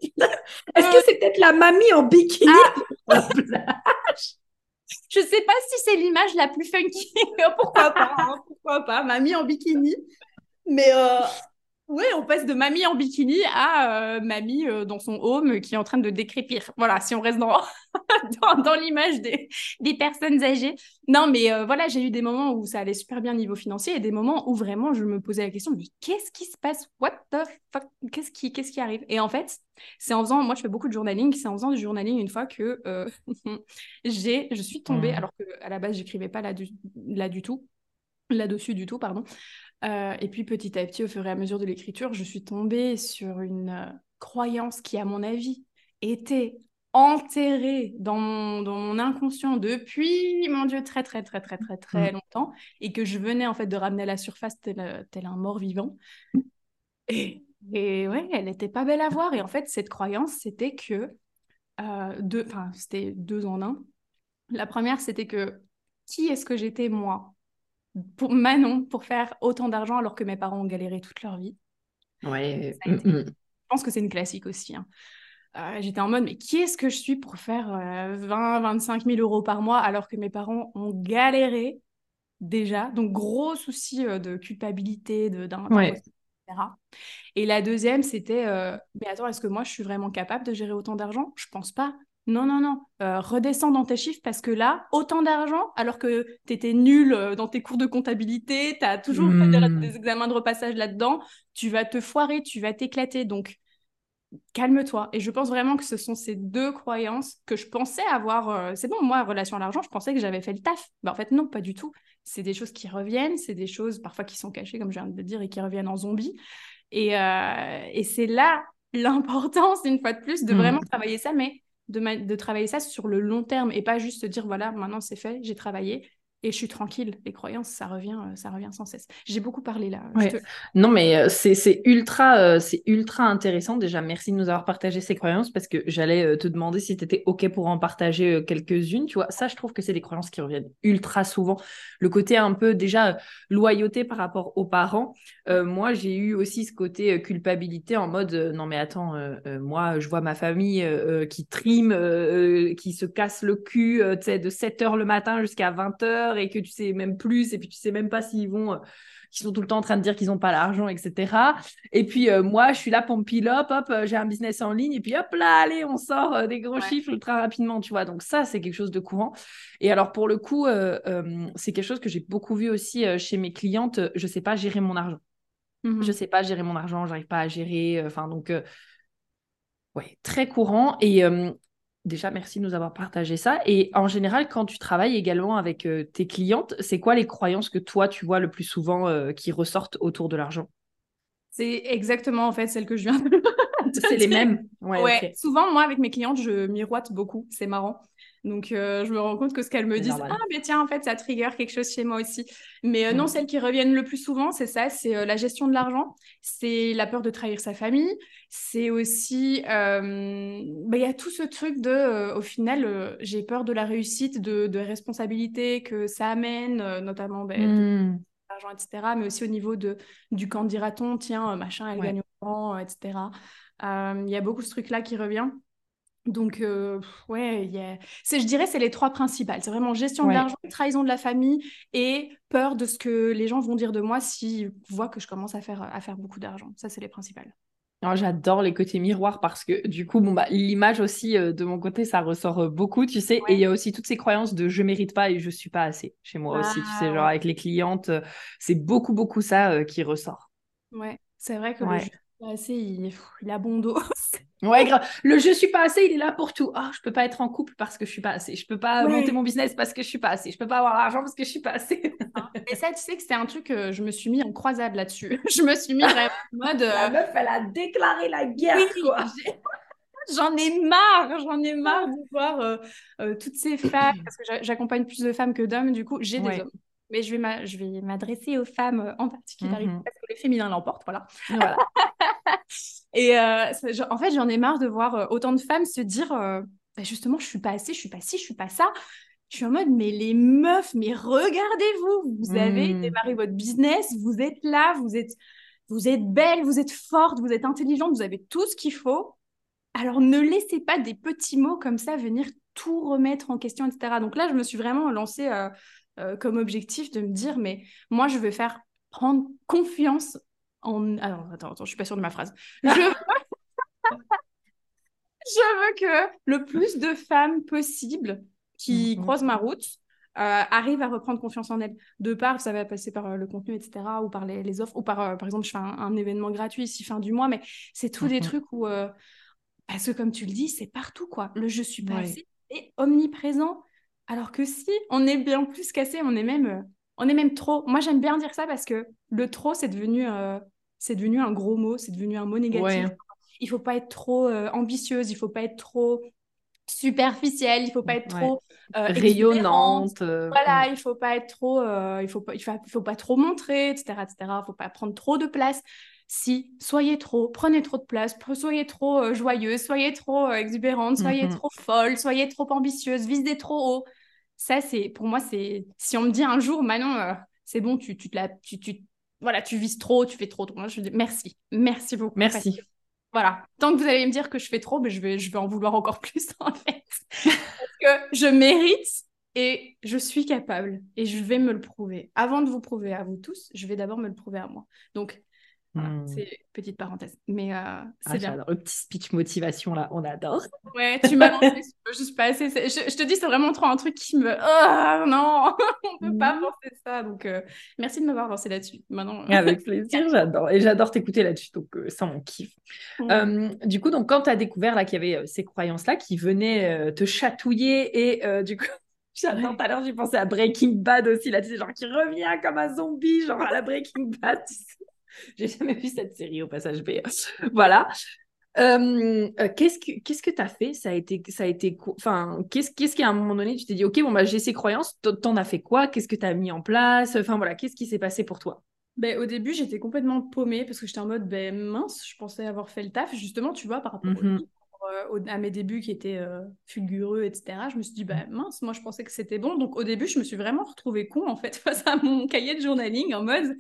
S1: Est-ce que c'est peut-être la mamie en bikini
S2: Ah.
S1: sur la plage?
S2: Je sais pas si c'est l'image la plus funky. (laughs) pourquoi pas hein, Pourquoi pas Mamie en bikini. Mais euh, ouais, on passe de mamie en bikini à euh, mamie euh, dans son home qui est en train de décrépir. Voilà, si on reste dans, (laughs) dans, dans l'image des, des personnes âgées. Non, mais euh, voilà, j'ai eu des moments où ça allait super bien niveau financier et des moments où vraiment je me posais la question, mais qu'est-ce qui se passe? What the fuck? Qu'est-ce qui, qu'est-ce qui arrive? Et en fait, c'est en faisant, moi je fais beaucoup de journaling, c'est en faisant du journaling une fois que (laughs) j'ai, je suis tombée,
S1: Mm.
S2: alors qu'à la base j'écrivais pas là du, là du tout, là-dessus du tout, pardon. Euh, et puis petit à petit, au fur et à mesure de l'écriture, je suis tombée sur une euh, croyance qui, à mon avis, était enterrée dans mon, dans mon inconscient depuis, mon Dieu, très très très très très très
S1: Mm.
S2: longtemps, et que je venais en fait de ramener à la surface tel, euh, tel un mort vivant. Et, et ouais, elle n'était pas belle à voir. Et en fait, cette croyance, c'était que euh, deux, enfin, c'était deux en un. La première, c'était que qui est-ce que j'étais moi? Pour Manon pour faire autant d'argent alors que mes parents ont galéré toute leur vie.
S1: Ouais.
S2: A été-
S1: mhm.
S2: Je pense que c'est une classique aussi. hein. Euh, J'étais en mode, mais qui est-ce que je suis pour faire euh, 20, 25 000 euros par mois alors que mes parents ont galéré déjà? Donc, gros souci euh, de culpabilité, de, d'un,
S1: Ouais.
S2: etc. Et la deuxième, c'était, euh, mais attends, est-ce que moi, je suis vraiment capable de gérer autant d'argent? Je pense pas. Non, non, non. Euh, redescends dans tes chiffres parce que là, autant d'argent, alors que tu étais nul euh, dans tes cours de comptabilité, tu as toujours fait des,
S1: Mm.
S2: des examens de repassage là-dedans, tu vas te foirer, tu vas t'éclater. Donc, calme-toi. Et je pense vraiment que ce sont ces deux croyances que je pensais avoir. euh, C'est bon, moi, relation à l'argent, je pensais que j'avais fait le taf. Mais en fait, non, pas du tout. C'est des choses qui reviennent, c'est des choses parfois qui sont cachées, comme je viens de le dire, et qui reviennent en zombie. Et, euh, et c'est là l'importance, une fois de plus, de vraiment travailler ça, mais de, de travailler ça sur le long terme et pas juste dire, voilà, maintenant c'est fait, j'ai travaillé. Et je suis tranquille. Les croyances, ça revient, euh, ça revient sans cesse. J'ai beaucoup parlé là. Je
S1: Ouais.
S2: te-
S1: Non, mais euh, c'est ultra, euh, c'est ultra intéressant. Déjà, merci de nous avoir partagé ces croyances parce que j'allais te demander si tu étais OK pour en partager quelques-unes. Tu vois, ça, je trouve que c'est des croyances qui reviennent ultra souvent. Le côté un peu déjà loyauté par rapport aux parents. Euh, moi, j'ai eu aussi ce côté culpabilité en mode euh, non, mais attends, moi, je vois ma famille qui trime, qui se casse le cul de 7 h le matin jusqu'à 20 h et que tu sais même plus et puis tu sais même pas s'ils vont. euh, sont tout le temps en train de dire qu'ils n'ont pas l'argent, etc. Et puis euh, moi, je suis là pour me hop, euh, j'ai un business en ligne, et puis hop là, allez, on sort des gros
S2: Ouais.
S1: chiffres ultra rapidement, tu vois. Donc ça, c'est quelque chose de courant. Et alors pour le coup, c'est quelque chose que j'ai beaucoup vu aussi chez mes clientes. Je sais pas gérer mon argent.
S2: Mhm.
S1: Je sais pas gérer mon argent, j'arrive pas à gérer. Enfin donc, ouais, très courant. Et euh, déjà, merci de nous avoir partagé ça. Et en général, quand tu travailles également avec euh, tes clientes, c'est quoi les croyances que toi tu vois le plus souvent euh, qui ressortent autour de l'argent?
S2: C'est exactement en fait celle que je viens de. (laughs)
S1: C'est les mêmes? Ouais,
S2: souvent, moi, avec mes clientes, je miroite beaucoup, c'est marrant. Donc, je me rends compte que ce qu'elles me disent, ah, mais tiens, en fait, ça trigger quelque chose chez moi aussi. Mais non, mm. celles qui reviennent le plus souvent, c'est ça, c'est la gestion de l'argent, c'est la peur de trahir sa famille, c'est aussi, bah, il y a tout ce truc de, au final, j'ai peur de la réussite, de, de responsabilité que ça amène, notamment bah, mm. l'argent, etc., mais aussi au niveau de, du camp dira-t-on, tiens, machin, elle gagne au etc. Il y a beaucoup ce truc-là qui revient. Donc, euh, ouais, c'est, je dirais c'est les trois principales. C'est vraiment gestion de l'argent, trahison de la famille et peur de ce que les gens vont dire de moi s'ils voient que je commence à faire, à faire beaucoup d'argent. Ça, c'est les principales.
S1: Alors, j'adore les côtés miroirs parce que du coup, bon, bah, l'image aussi, euh, de mon côté, ça ressort euh, beaucoup, tu sais. Et il y a aussi toutes ces croyances de je mérite pas et je suis pas assez chez moi aussi, tu sais. Ah, genre, avec les clientes, c'est beaucoup, beaucoup ça qui ressort.
S2: Ouais, c'est vrai que le suis pas assez, il, il a bon dos. (laughs)
S1: Ouais, grave. Le je suis pas assez, il est là pour tout. Oh, je peux pas être en couple parce que je suis pas assez. Je peux pas monter mon business parce que je suis pas assez. Je peux pas avoir l'argent parce que je suis pas assez. (laughs)
S2: Et ça, tu sais que c'était un truc que je me suis mis en croisade là-dessus. (laughs) je me suis mis vraiment en mode.
S1: La euh, meuf, elle a déclaré la guerre, quoi.
S2: J'en ai marre, j'en ai marre de voir euh, euh, toutes ces femmes, parce que j'accompagne plus de femmes que d'hommes, du coup, j'ai des hommes. Mais je vais m'adresser aux femmes en particulier, mhm. parce que les féminins l'emportent, voilà. voilà. (laughs) Et euh, en fait, j'en ai marre de voir euh, autant de femmes se dire euh, bah, justement, je suis pas assez, je suis pas ci, je suis pas ça. Je suis en mode, mais les meufs, mais regardez-vous, vous avez hmm. démarré votre business, vous êtes là, vous êtes, vous êtes belle, vous êtes forte, vous êtes intelligente, vous avez tout ce qu'il faut. Alors ne laissez pas des petits mots comme ça venir tout remettre en question, etc. Donc là, je me suis vraiment lancée comme objectif de me dire, mais moi, je veux faire prendre confiance alors, attends, attends, je suis pas sûre de ma phrase. Je veux... (laughs) je veux que le plus de femmes possible qui mhm. croisent ma route euh, arrivent à reprendre confiance en elles. De part, ça va passer par euh, le contenu, etc., ou par les, offres, ou par, euh, par exemple, je fais un, événement gratuit ici fin du mois, mais c'est tous des mhm. trucs où, parce que comme tu le dis, c'est partout, quoi. Le je suis pas assez est omniprésent. Alors que si, on est bien plus cassé, on est même, on est même trop. Moi, j'aime bien dire ça parce que le trop, c'est devenu c'est devenu un gros mot, c'est devenu un mot négatif. Il faut pas être trop euh, ambitieuse, il faut pas être trop superficielle, il faut pas être trop
S1: euh, rayonnante.
S2: Euh, voilà, il faut pas être trop, il faut pas, il faut, pas trop montrer, etc., etc. Il faut pas prendre trop de place. Si soyez trop, prenez trop de place, soyez trop joyeuse, soyez trop exubérante, soyez mhm. trop folle, soyez trop ambitieuse, visez trop haut. Ça, c'est pour moi, c'est si on me dit un jour, Manon, c'est bon, tu, tu, te la, tu, tu voilà, tu vises trop, tu fais trop. Moi, je dis merci, merci beaucoup.
S1: Merci.
S2: voilà, tant que vous allez me dire que je fais trop, mais je vais, je vais en vouloir encore (laughs) plus en fait. Parce que je mérite et je suis capable et je vais me le prouver. Avant de vous prouver à vous tous, je vais d'abord me le prouver à moi. Donc, Hmm. c'est une petite parenthèse. Mais euh, c'est ah, bien.
S1: Un petit speech motivation là, on adore.
S2: Ouais, tu m'as lancé, (laughs) je suis pas assez. Je, te dis, c'est vraiment trop un truc qui me. Oh non, (laughs) on peut pas hmm. penser ça. Donc, euh, merci de m'avoir lancé là-dessus. Maintenant.
S1: Avec plaisir, (laughs) j'adore. Et j'adore t'écouter là-dessus. Donc, euh, ça, on kiffe. du coup, donc, quand tu as découvert là qu'il y avait ces croyances-là qui venaient te chatouiller et du coup. J'adore, tout à l'heure, j'ai pensé à Breaking Bad aussi, là, tu sais, genre qui revient comme un zombie, genre à la Breaking Bad, tu sais. (laughs) J'ai jamais vu cette série au passage B. voilà. Euh, euh, qu'est-ce que qu'est-ce que t'as fait? Ça a été ça a été enfin qu'est-ce qu'est-ce qu'à un moment donné tu t'es dit ok bon bah j'ai ces croyances t'en as fait quoi? Qu'est-ce que t'as mis en place? Enfin voilà qu'est-ce qui s'est passé pour toi?
S2: Ben, au début, j'étais complètement paumée parce que j'étais en mode ben, mince, je pensais avoir fait le taf. Justement, tu vois, par rapport mmh euh, à mes débuts qui étaient fulgureux, etc., je me suis dit, ben, mince, moi je pensais que c'était bon. Donc au début, je me suis vraiment retrouvée con en fait (laughs) face à mon cahier de journaling en mode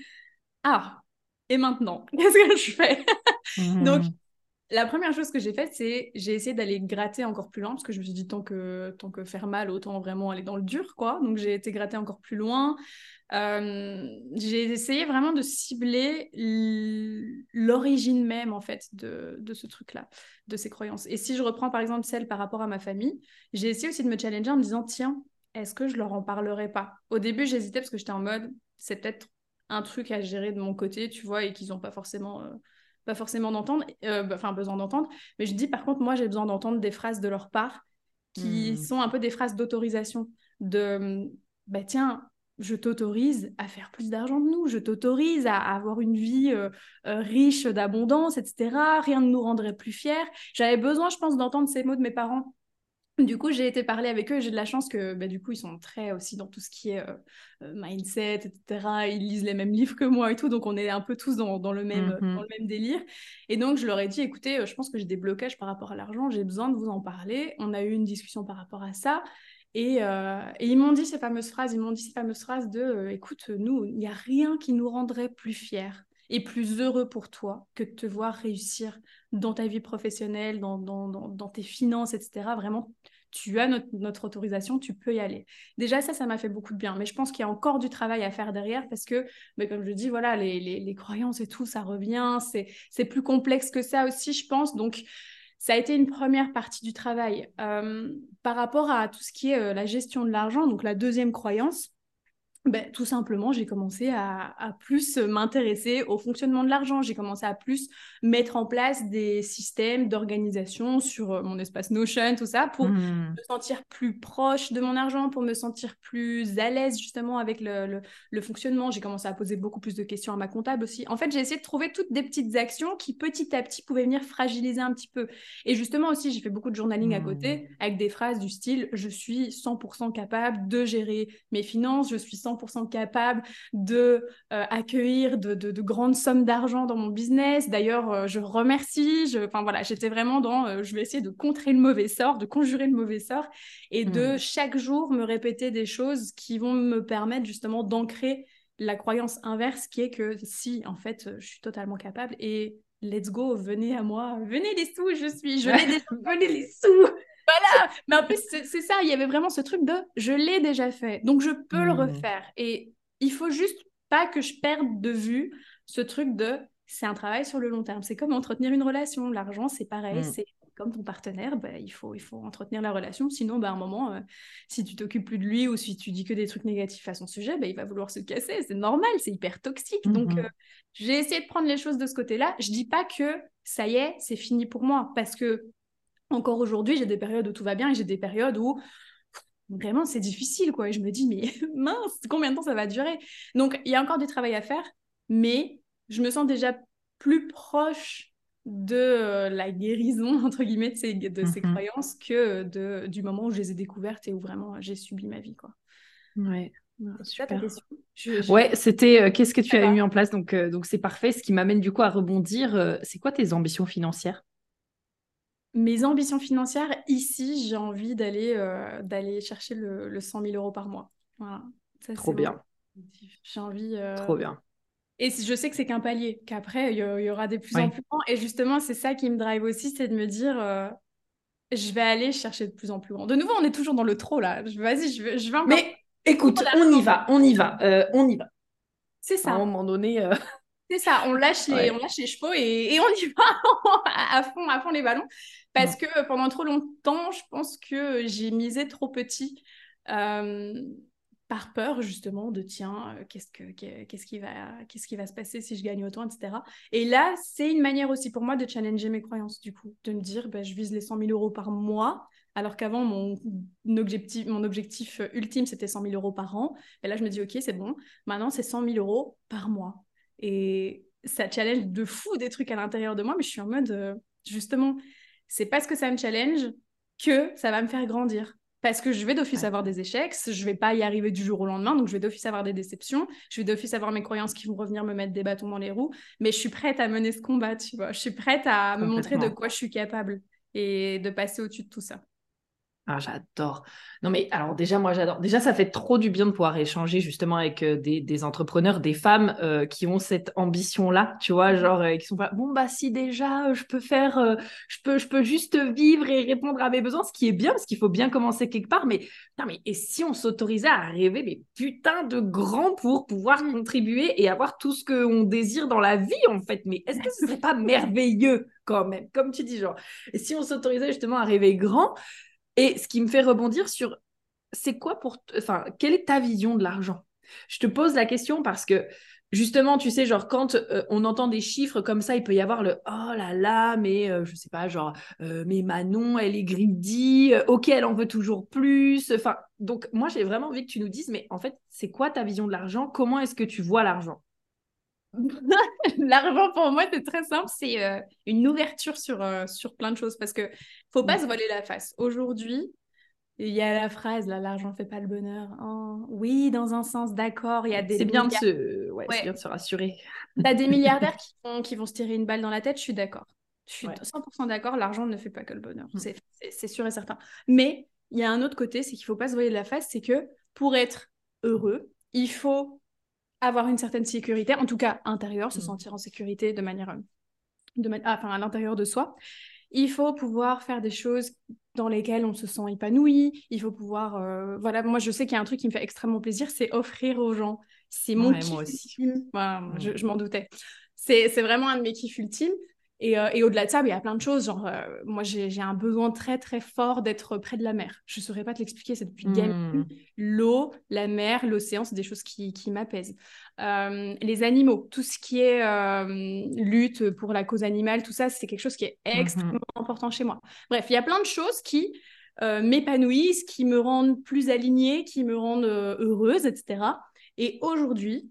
S2: Ah, et maintenant, (laughs) qu'est-ce que je fais? Donc, mmh. la première chose que j'ai faite, c'est j'ai essayé d'aller gratter encore plus loin parce que je me suis dit tant que tant que faire mal, autant vraiment aller dans le dur, quoi. Donc j'ai été gratter encore plus loin. Euh, j'ai essayé vraiment de cibler l'origine même en fait de, de ce truc-là, de ces croyances. Et si je reprends par exemple celle par rapport à ma famille, j'ai essayé aussi de me challenger en me disant tiens, est-ce que je leur en parlerai pas? Au début, j'hésitais parce que j'étais en mode c'est peut-être un truc à gérer de mon côté, tu vois, et qu'ils n'ont pas forcément, euh, pas forcément d'entendre, euh, bah, enfin besoin d'entendre. Mais je dis par contre, moi j'ai besoin d'entendre des phrases de leur part qui hmm. sont un peu des phrases d'autorisation. De bah tiens, je t'autorise à faire plus d'argent de nous, je t'autorise à, avoir une vie euh, riche d'abondance, etc. Rien ne nous rendrait plus fiers. J'avais besoin, je pense, d'entendre ces mots de mes parents Du coup, j'ai été parler avec eux. J'ai de la chance que, bah, du coup, ils sont très aussi dans tout ce qui est euh, euh, mindset, etc. Ils lisent les mêmes livres que moi et tout, donc on est un peu tous dans, le, même,
S1: mmh
S2: dans le même délire. Et donc, je leur ai dit, écoutez, euh, je pense que j'ai des blocages par rapport à l'argent, j'ai besoin de vous en parler. On a eu une discussion par rapport à ça. Et, et ils m'ont dit ces fameuses phrases, ils m'ont dit ces fameuses phrases de, écoute, nous, il n'y a rien qui nous rendrait plus fiers et plus heureux pour toi que de te voir réussir dans ta vie professionnelle, dans, tes finances, etc. Vraiment, tu as notre, autorisation, tu peux y aller. Déjà, ça, ça m'a fait beaucoup de bien. Mais je pense qu'il y a encore du travail à faire derrière parce que, mais comme je dis, voilà, les, les, croyances et tout, ça revient. C'est plus complexe que ça aussi, je pense. Donc, ça a été une première partie du travail. Euh, par rapport à tout ce qui est euh, la gestion de l'argent, donc la deuxième croyance, ben, tout simplement, j'ai commencé à, plus m'intéresser au fonctionnement de l'argent. J'ai commencé à plus mettre en place des systèmes d'organisation sur euh, mon espace Notion, tout ça, pour mmh. me sentir plus proche de mon argent, pour me sentir plus à l'aise justement avec le, le, fonctionnement. J'ai commencé à poser beaucoup plus de questions à ma comptable aussi. En fait, j'ai essayé de trouver toutes des petites actions qui petit à petit pouvaient venir fragiliser un petit peu. Et justement aussi, j'ai fait beaucoup de journaling à côté mmh. avec des phrases du style « je suis 100% capable de gérer mes finances, je suis 100% capable de euh, accueillir de, de, grandes sommes d'argent dans mon business. D'ailleurs, euh, je remercie. Je, enfin voilà, j'étais vraiment dans, euh, je vais essayer de contrer le mauvais sort, de conjurer le mauvais sort, et de hmm. chaque jour me répéter des choses qui vont me permettre justement d'ancrer la croyance inverse, qui est que si en fait, je suis totalement capable et let's go, venez à moi, venez les sous, je suis, je (laughs) venez les sous. Voilà, mais en plus, c'est ça, il y avait vraiment ce truc de je l'ai déjà fait, donc je peux le mmh. refaire. Et il faut juste pas que je perde de vue ce truc de c'est un travail sur le long terme. C'est comme entretenir une relation. L'argent, c'est pareil, mmh. c'est comme ton partenaire, bah, il, faut, il faut entretenir la relation. Sinon, bah, à un moment, euh, si tu t'occupes plus de lui ou si tu dis que des trucs négatifs à son sujet, bah, il va vouloir se casser. C'est normal, c'est hyper toxique. Donc, mmh. euh, j'ai essayé de prendre les choses de ce côté-là. Je dis pas que ça y est, c'est fini pour moi. Parce que encore aujourd'hui, j'ai des périodes où tout va bien et j'ai des périodes où vraiment c'est difficile quoi. Et je me dis mais (laughs) mince combien de temps ça va durer? Donc il y a encore du travail à faire mais je me sens déjà plus proche de euh, la guérison (laughs) entre guillemets de ces, de ces mmh croyances que de, du moment où je les ai découvertes et où vraiment j'ai subi ma vie quoi.
S1: Ouais. Super. Ouais, c'était euh, qu'est-ce que tu as mis en place? Donc euh, donc c'est parfait. Ce qui m'amène du coup à rebondir. c'est quoi tes ambitions financières?
S2: Mes ambitions financières, ici, j'ai envie d'aller euh, d'aller chercher le, le, 100 000 euros par mois. Voilà.
S1: Trop bien.
S2: J'ai envie. Euh,
S1: Trop bien.
S2: Et je sais que c'est qu'un palier, qu'après, il y, aura des plus en plus grands. Et justement, c'est ça qui me drive aussi, c'est de me dire, euh, je vais aller chercher de plus en plus grand. De nouveau, on est toujours dans le trop, là. Vas-y, je vais, je vais
S1: Mais écoute, on y va, on y va, on y va.
S2: C'est ça.
S1: À un moment donné...
S2: C'est ça, on lâche, les, on lâche les chevaux et, et on y (laughs) va à fond, à fond les ballons. Parce que pendant trop longtemps, je pense que j'ai misé trop petit euh, par peur justement de tiens, euh, qu'est-ce, que, qu'est-ce, qui va, qu'est-ce qui va se passer si je gagne autant, etc. Et là, c'est une manière aussi pour moi de challenger mes croyances du coup, de me dire bah, je vise les 100 000 euros par mois. Alors qu'avant, mon objectif, mon objectif ultime, c'était 100 000 euros par an. Et là, je me dis, OK, c'est bon. Maintenant, c'est 100 000 euros par mois. Et ça challenge de fou des trucs à l'intérieur de moi, mais je suis en mode, euh, justement, c'est parce que ça me challenge que ça va me faire grandir. Parce que je vais d'office avoir des échecs, je vais pas y arriver du jour au lendemain, donc je vais d'office avoir des déceptions, je vais d'office avoir mes croyances qui vont revenir me mettre des bâtons dans les roues, mais je suis prête à mener ce combat, tu vois. Je suis prête à me montrer de quoi je suis capable et de passer au-dessus de tout ça.
S1: Ah, j'adore. Non, mais alors déjà, moi, j'adore. Déjà, ça fait trop du bien de pouvoir échanger justement avec euh, des, entrepreneurs, des femmes euh, qui ont cette ambition-là, tu vois, genre, euh, qui sont pas, bon, bah, si déjà, je peux faire, je, peux, je peux juste vivre et répondre à mes besoins, ce qui est bien, parce qu'il faut bien commencer quelque part, mais, non, mais et si on s'autorisait à rêver, mais putain de grand pour pouvoir mmh. contribuer et avoir tout ce qu'on désire dans la vie, en fait, mais est-ce que ce serait pas (laughs) merveilleux quand même, comme tu dis, genre, et si on s'autorisait justement à rêver grand, et ce qui me fait rebondir sur, c'est quoi pour, enfin, quelle est ta vision de l'argent? Je te pose la question parce que justement, tu sais, genre quand euh, on entend des chiffres comme ça, il peut y avoir le oh là là, mais euh, je sais pas, genre euh, mais Manon, elle est greedy, ok, elle en veut toujours plus. Enfin, donc moi j'ai vraiment envie que tu nous dises, mais en fait, c'est quoi ta vision de l'argent? Comment est-ce que tu vois l'argent? (laughs)
S2: L'argent pour moi, c'est très simple, c'est une ouverture sur, sur plein de choses parce que faut pas se voiler la face. Aujourd'hui, il y a la phrase là, l'argent fait pas le bonheur. Oh, oui, dans un sens, d'accord. Il y a des.
S1: C'est bien, de se... Ouais, bien de se rassurer.
S2: T'as des (laughs) milliardaires qui vont, qui vont se tirer une balle dans la tête. Je suis d'accord. Je suis 100% d'accord. L'argent ne fait pas que le bonheur. Mm. C'est sûr et certain. Mais il y a un autre côté, c'est qu'il faut pas se voiler de la face. C'est que pour être heureux, il faut avoir une certaine sécurité, en tout cas intérieure, se mm. sentir en sécurité de manière, euh, de ah, enfin, à l'intérieur de soi. Il faut pouvoir faire des choses dans lesquelles on se sent épanoui. Il faut pouvoir, euh, voilà, moi je sais qu'il y a un truc qui me fait extrêmement plaisir, c'est offrir aux gens. C'est mon kiff ultime. Mm. je, je m'en doutais. C'est vraiment un de mes kiffs ultimes. Euh, et, au-delà de ça, il y a plein de choses. Genre, euh, moi, j'ai un besoin très, très fort d'être près de la mer. Je ne saurais pas te l'expliquer, c'est depuis mmh. L'eau, la mer, l'océan, c'est des choses qui, qui m'apaisent. Euh, les animaux, tout ce qui est lutte pour la cause animale, tout ça, c'est quelque chose qui est mmh extrêmement important chez moi. Bref, il y a plein de choses qui m'épanouissent, qui me rendent plus alignée, qui me rendent heureuse, etc. Et aujourd'hui,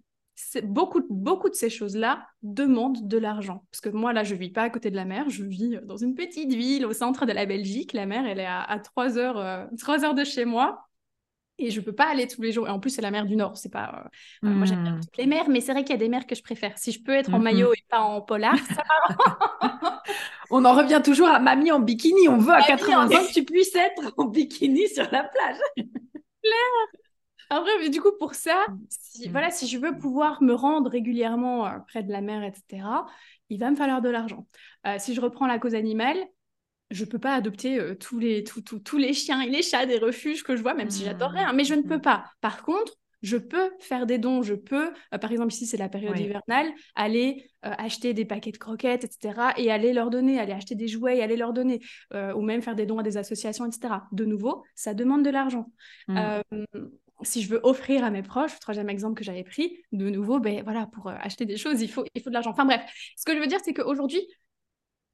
S2: beaucoup, beaucoup de ces choses-là demandent de l'argent. Parce que moi, là, je vis pas à côté de la mer, je vis dans une petite ville au centre de la Belgique. La mer, elle est à, 3, heures, euh, heures de chez moi. Et je peux pas aller tous les jours. Et en plus, c'est la mer du Nord. C'est pas. Euh, moi, j'aime bien hmm. toutes les mers, mais c'est vrai qu'il y a des mers que je préfère. Si je peux être en mhm. maillot et pas en polar, ça va. (laughs)
S1: On en revient toujours à mamie en bikini. On veut à 80 ans que tu puisses être en bikini sur la plage.
S2: Claire après, mais du coup, pour ça, mm. si, mm. voilà, si je veux pouvoir me rendre régulièrement euh, près de la mer, etc., il va me falloir de l'argent. Euh, si je reprends la cause animale, je peux pas adopter euh, tous, les, tous les chiens et les chats des refuges que je vois, même si j'adorerais, hein, mais je ne peux mm. pas. Par contre, je peux faire des dons, je peux, par exemple ici c'est la période hivernale, aller acheter des paquets de croquettes, etc. et aller leur donner, aller acheter des jouets et aller leur donner, ou même faire des dons à des associations, etc. De nouveau, ça demande de l'argent si je veux offrir à mes proches, troisième exemple que j'avais pris, de nouveau, ben voilà, pour euh, acheter des choses, il faut, il faut de l'argent. Enfin bref, ce que je veux dire, c'est qu'aujourd'hui,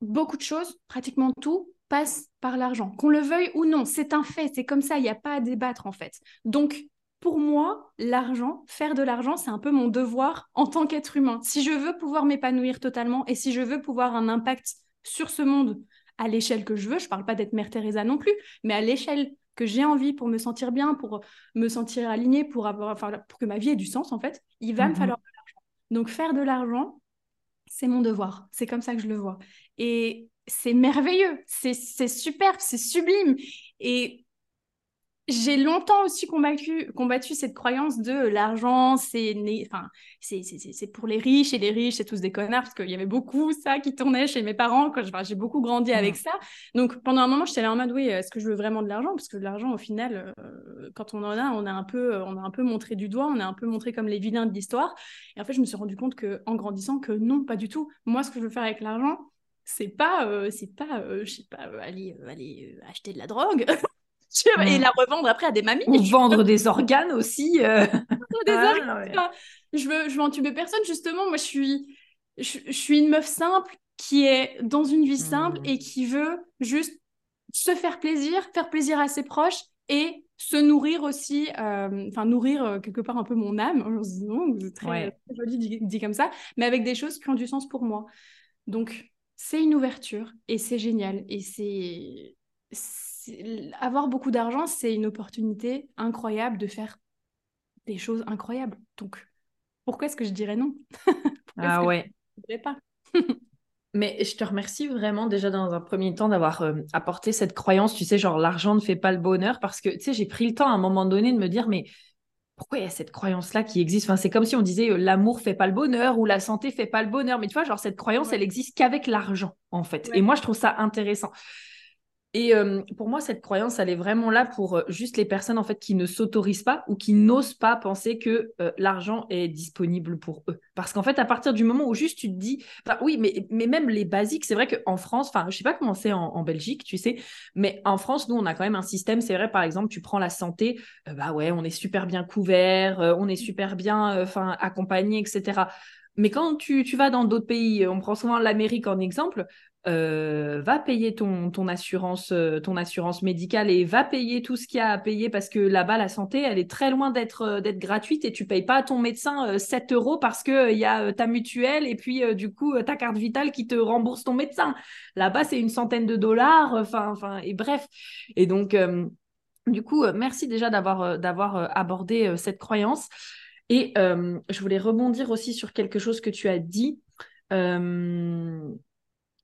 S2: beaucoup de choses, pratiquement tout, passe par l'argent. Qu'on le veuille ou non, c'est un fait, c'est comme ça, il n'y a pas à débattre en fait. Donc, pour moi, l'argent, faire de l'argent, c'est un peu mon devoir en tant qu'être humain. Si je veux pouvoir m'épanouir totalement et si je veux pouvoir un impact sur ce monde à l'échelle que je veux, je ne parle pas d'être Mère Teresa non plus, mais à l'échelle que j'ai envie pour me sentir bien, pour me sentir alignée, pour, avoir, enfin, pour que ma vie ait du sens, en fait, il va me mhm. falloir de l'argent. Donc, faire de l'argent, c'est mon devoir. C'est comme ça que je le vois. Et c'est merveilleux, c'est super, c'est sublime. Et j'ai longtemps aussi combattu, combattu cette croyance de l'argent, c'est enfin, c'est pour les riches et les riches, c'est tous des connards, parce qu'il y avait beaucoup ça qui tournait chez mes parents quand j'ai beaucoup grandi avec ça. Donc pendant un moment, j'étais là en mode, oui, est-ce que je veux vraiment de l'argent? Parce que l'argent, au final, euh, quand on en a, on a, un peu, on a un peu montré du doigt, on a un peu montré comme les vilains de l'histoire. Et en fait, je me suis rendu compte que en grandissant, que non, pas du tout. Moi, ce que je veux faire avec l'argent, c'est pas, euh, c'est pas, euh, je sais pas, aller, aller acheter de la drogue. (laughs) et mm. la revendre après à des mamies.
S1: Ou vendre des organes aussi. Euh. (laughs)
S2: des organes. Je veux, je veux entuber personne, justement. Moi, je suis, je, suis une meuf simple qui est dans une vie simple mm. et qui veut juste se faire plaisir, faire plaisir à ses proches et se nourrir aussi, euh, enfin nourrir euh, quelque part un peu mon âme, c'est très, très joli dit, dit, comme ça, mais avec des choses qui ont du sens pour moi. Donc c'est une ouverture et c'est génial et c'est avoir beaucoup d'argent, c'est une opportunité incroyable de faire des choses incroyables. Donc, pourquoi est-ce que je dirais non? (laughs)
S1: Ah ouais. Je pas? (laughs) Mais je te remercie vraiment déjà dans un premier temps d'avoir euh, apporté cette croyance, tu sais, genre l'argent ne fait pas le bonheur, parce que, tu sais, j'ai pris le temps à un moment donné de me dire, mais pourquoi il y a cette croyance-là qui existe? Enfin, C'est comme si on disait euh, l'amour fait pas le bonheur ou la santé fait pas le bonheur. Mais tu vois, genre cette croyance, elle existe qu'avec l'argent, en fait. Et moi, je trouve ça intéressant. Et euh, pour moi, cette croyance, elle est vraiment là pour euh, juste les personnes en fait qui ne s'autorisent pas ou qui n'osent pas penser que euh, l'argent est disponible pour eux. Parce qu'en fait, à partir du moment où juste tu te dis, oui, mais, mais même les basiques, c'est vrai qu'en France, enfin, je sais pas comment c'est en, Belgique, tu sais, mais en France, nous, on a quand même un système. C'est vrai, par exemple, tu prends la santé, bah ouais, on est super bien couvert, on est super bien, enfin, accompagné, etc. Mais quand tu, tu vas dans d'autres pays, on prend souvent l'Amérique en exemple, euh, va payer ton, ton, assurance, euh, ton assurance médicale et va payer tout ce qu'il y a à payer parce que là-bas, la santé, elle est très loin d'être euh, gratuite et tu payes pas à ton médecin 7 euros parce qu'il y a ta mutuelle et puis du coup ta carte vitale qui te rembourse ton médecin. Là-bas, c'est une centaine de dollars, enfin, enfin, et bref. Et donc, Du coup, merci déjà d'avoir d'avoir abordé cette croyance. Et je voulais rebondir aussi sur quelque chose que tu as dit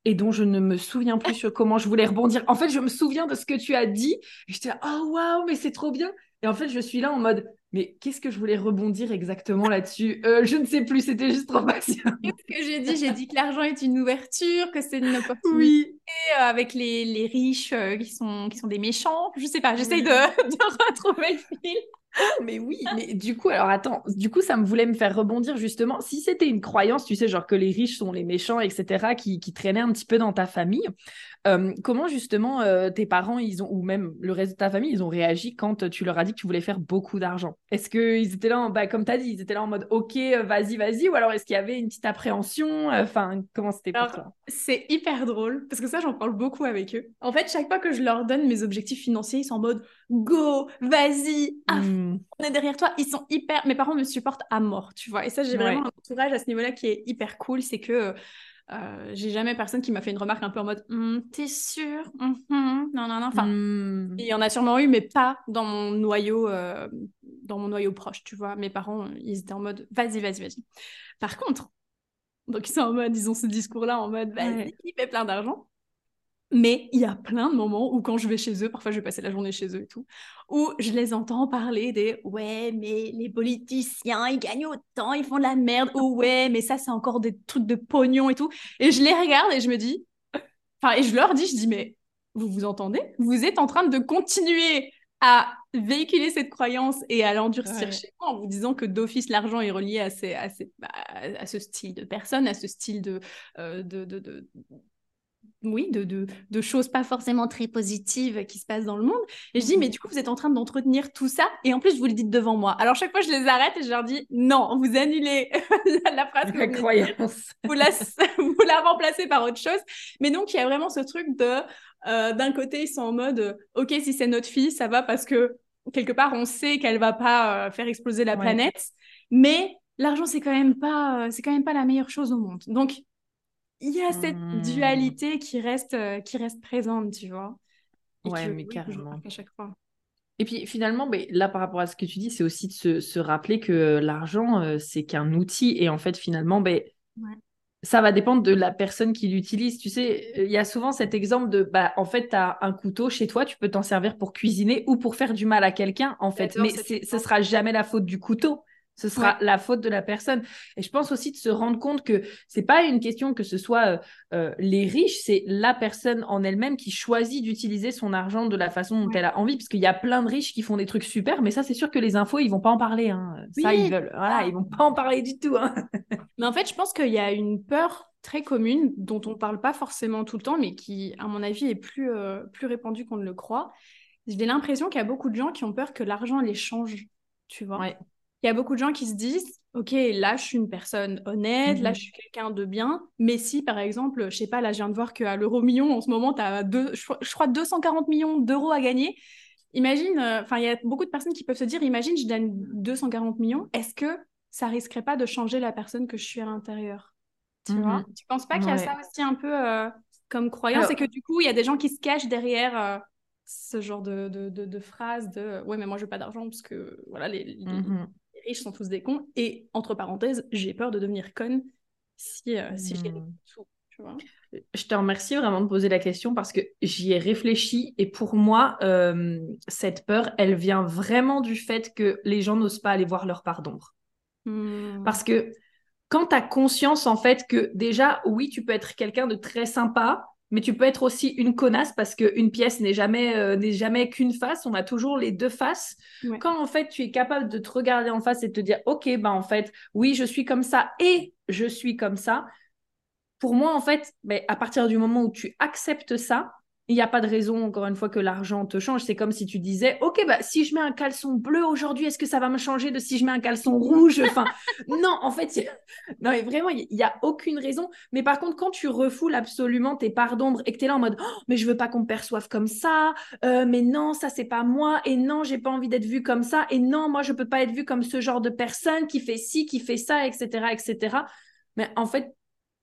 S1: et dont je ne me souviens plus sur comment je voulais rebondir. En fait, je me souviens de ce que tu as dit. J'étais là, oh waouh, mais c'est trop bien. Et en fait, je suis là en mode, mais qu'est-ce que je voulais rebondir exactement là-dessus? Euh, Je ne sais plus, c'était juste trop facile.
S2: ce que j'ai dit J'ai dit que l'argent est une ouverture, que c'est une opportunité
S1: oui.
S2: Euh, avec les, les riches euh, qui, sont, qui sont des méchants. Je sais pas, j'essaye de, (laughs) de retrouver le fil. (laughs)
S1: mais oui, mais du coup, alors attends, du coup, ça me voulait me faire rebondir justement. Si c'était une croyance, tu sais, genre que les riches sont les méchants, etc., qui, qui traînaient un petit peu dans ta famille, euh, comment justement euh, tes parents, ils ont, ou même le reste de ta famille, ils ont réagi quand tu leur as dit que tu voulais faire beaucoup d'argent? Est-ce qu'ils étaient là, en, bah, comme tu as dit, ils étaient là en mode OK, euh, vas-y, vas-y, ou alors est-ce qu'il y avait une petite appréhension? Enfin, comment c'était pour toi?
S2: C'est hyper drôle, parce que ça, j'en parle beaucoup avec eux. En fait, chaque fois que je leur donne mes objectifs financiers, ils sont en mode Go, vas-y, mmh. on est derrière toi. Ils sont hyper. Mes parents me supportent à mort, tu vois. Et ça, j'ai vraiment un entourage à ce niveau-là qui est hyper cool. C'est que euh, j'ai jamais personne qui m'a fait une remarque un peu en mode «Hum, T'es sûr hum, hum, Non, non, non. Enfin, mmh. il y en a sûrement eu, mais pas dans mon noyau, euh, dans mon noyau proche, tu vois. Mes parents, ils étaient en mode Vas-y, vas-y, vas-y. Par contre, donc ils sont en mode, ils ont ce discours-là en mode Vas-y, il fait plein d'argent. Mais il y a plein de moments où quand je vais chez eux, parfois je vais passer la journée chez eux et tout, où je les entends parler des ouais, mais les politiciens, ils gagnent autant, ils font de la merde, ou ouais, mais ça c'est encore des trucs de pognon et tout. Et je les regarde et je me dis, enfin, et je leur dis, je dis, mais vous vous entendez? Vous êtes en train de continuer à véhiculer cette croyance et à l'endurcir chez moi en vous disant que d'office l'argent est relié à, ces, à, ces, à, ce style de personne, à ce style de, euh, de, de, de oui, de, de, choses pas forcément très positives qui se passent dans le monde. Et je dis, mais mhm. du coup, vous êtes en train d'entretenir tout ça. Et en plus, vous le dites devant moi. Alors, chaque fois, je les arrête et je leur dis, non, vous annulez (laughs) la, phrase.
S1: La croyance.
S2: Vous la, (laughs) vous la remplacez par autre chose. Mais donc, il y a vraiment ce truc de, euh, d'un côté, ils sont en mode, OK, si c'est notre fille, ça va parce que quelque part, on sait qu'elle va pas euh, faire exploser la planète. Mais l'argent, c'est quand même pas, euh, c'est quand même pas la meilleure chose au monde. Donc, il y a cette mmh. dualité qui reste, euh, qui reste présente, tu vois.
S1: Et ouais, mais carrément. À chaque fois. Et puis finalement, mais là par rapport à ce que tu dis, c'est aussi de se, se, rappeler que l'argent, euh, c'est qu'un outil. Et en fait, finalement, ben, ça va dépendre de la personne qui l'utilise. Tu sais, il y a souvent cet exemple de, bah, en fait, tu as un couteau chez toi, tu peux t'en servir pour cuisiner ou pour faire du mal à quelqu'un, en fait. Mais ce sera jamais la faute du couteau. Ce sera la faute de la personne. Et je pense aussi de se rendre compte que c'est pas une question que ce soit euh, euh, les riches, c'est la personne en elle-même qui choisit d'utiliser son argent de la façon dont elle a envie. Parce qu'il y a plein de riches qui font des trucs super, mais ça, c'est sûr que les infos, ils vont pas en parler. Hein. Ça, ils veulent. Voilà, ils vont pas en parler du tout. Hein.
S2: mais en fait, je pense qu'il y a une peur très commune dont on parle pas forcément tout le temps, mais qui, à mon avis, est plus, euh, plus répandue qu'on ne le croit. J'ai l'impression qu'il y a beaucoup de gens qui ont peur que l'argent les change. Tu vois
S1: ouais.
S2: Il y a beaucoup de gens qui se disent Ok, là, je suis une personne honnête, là, mhm. je suis quelqu'un de bien. Mais si, par exemple, je sais pas, là, je viens de voir qu'à l'euro million, en ce moment, tu as, deux, je, crois, 240 millions d'euros à gagner. Imagine, euh, enfin, il y a beaucoup de personnes qui peuvent se dire Imagine, je donne 240 millions, est-ce que ça risquerait pas de changer la personne que je suis à l'intérieur? Tu ne vois? Mhm. Tu penses pas qu'il y a ça aussi un peu euh, comme croyance? Et que du coup, il y a des gens qui se cachent derrière. Euh, ce genre de, de, de, phrases de ouais mais moi je veux pas d'argent parce que voilà les, sont tous des cons. Et entre parenthèses, j'ai peur de devenir conne si, euh, si hmm. tout. Tu vois
S1: je te remercie vraiment de poser la question parce que j'y ai réfléchi et pour moi, euh, cette peur, elle vient vraiment du fait que les gens n'osent pas aller voir leur part d'ombre. Hmm. Parce que quand tu as conscience en fait que déjà, oui, tu peux être quelqu'un de très sympa, mais tu peux être aussi une connasse parce qu'une pièce n'est jamais, euh, n'est jamais qu'une face, on a toujours les deux faces. Quand en fait tu es capable de te regarder en face et de te dire, ok, ben en fait, oui, je suis comme ça et je suis comme ça. Pour moi, en fait, ben, à partir du moment où tu acceptes ça, il n'y a pas de raison, encore une fois, que l'argent te change. C'est comme si tu disais, OK, bah, si je mets un caleçon bleu aujourd'hui, est-ce que ça va me changer de si je mets un caleçon rouge? Enfin, non, en fait, (laughs) non, vraiment, il n'y a aucune raison. Mais par contre, quand tu refoules absolument tes parts d'ombre et que tu es là en mode, oh, mais je veux pas qu'on me perçoive comme ça, euh, mais non, ça, c'est pas moi, et non, j'ai pas envie d'être vue comme ça, et non, moi, je peux pas être vue comme ce genre de personne qui fait ci, qui fait ça, etc., etc. Mais en fait,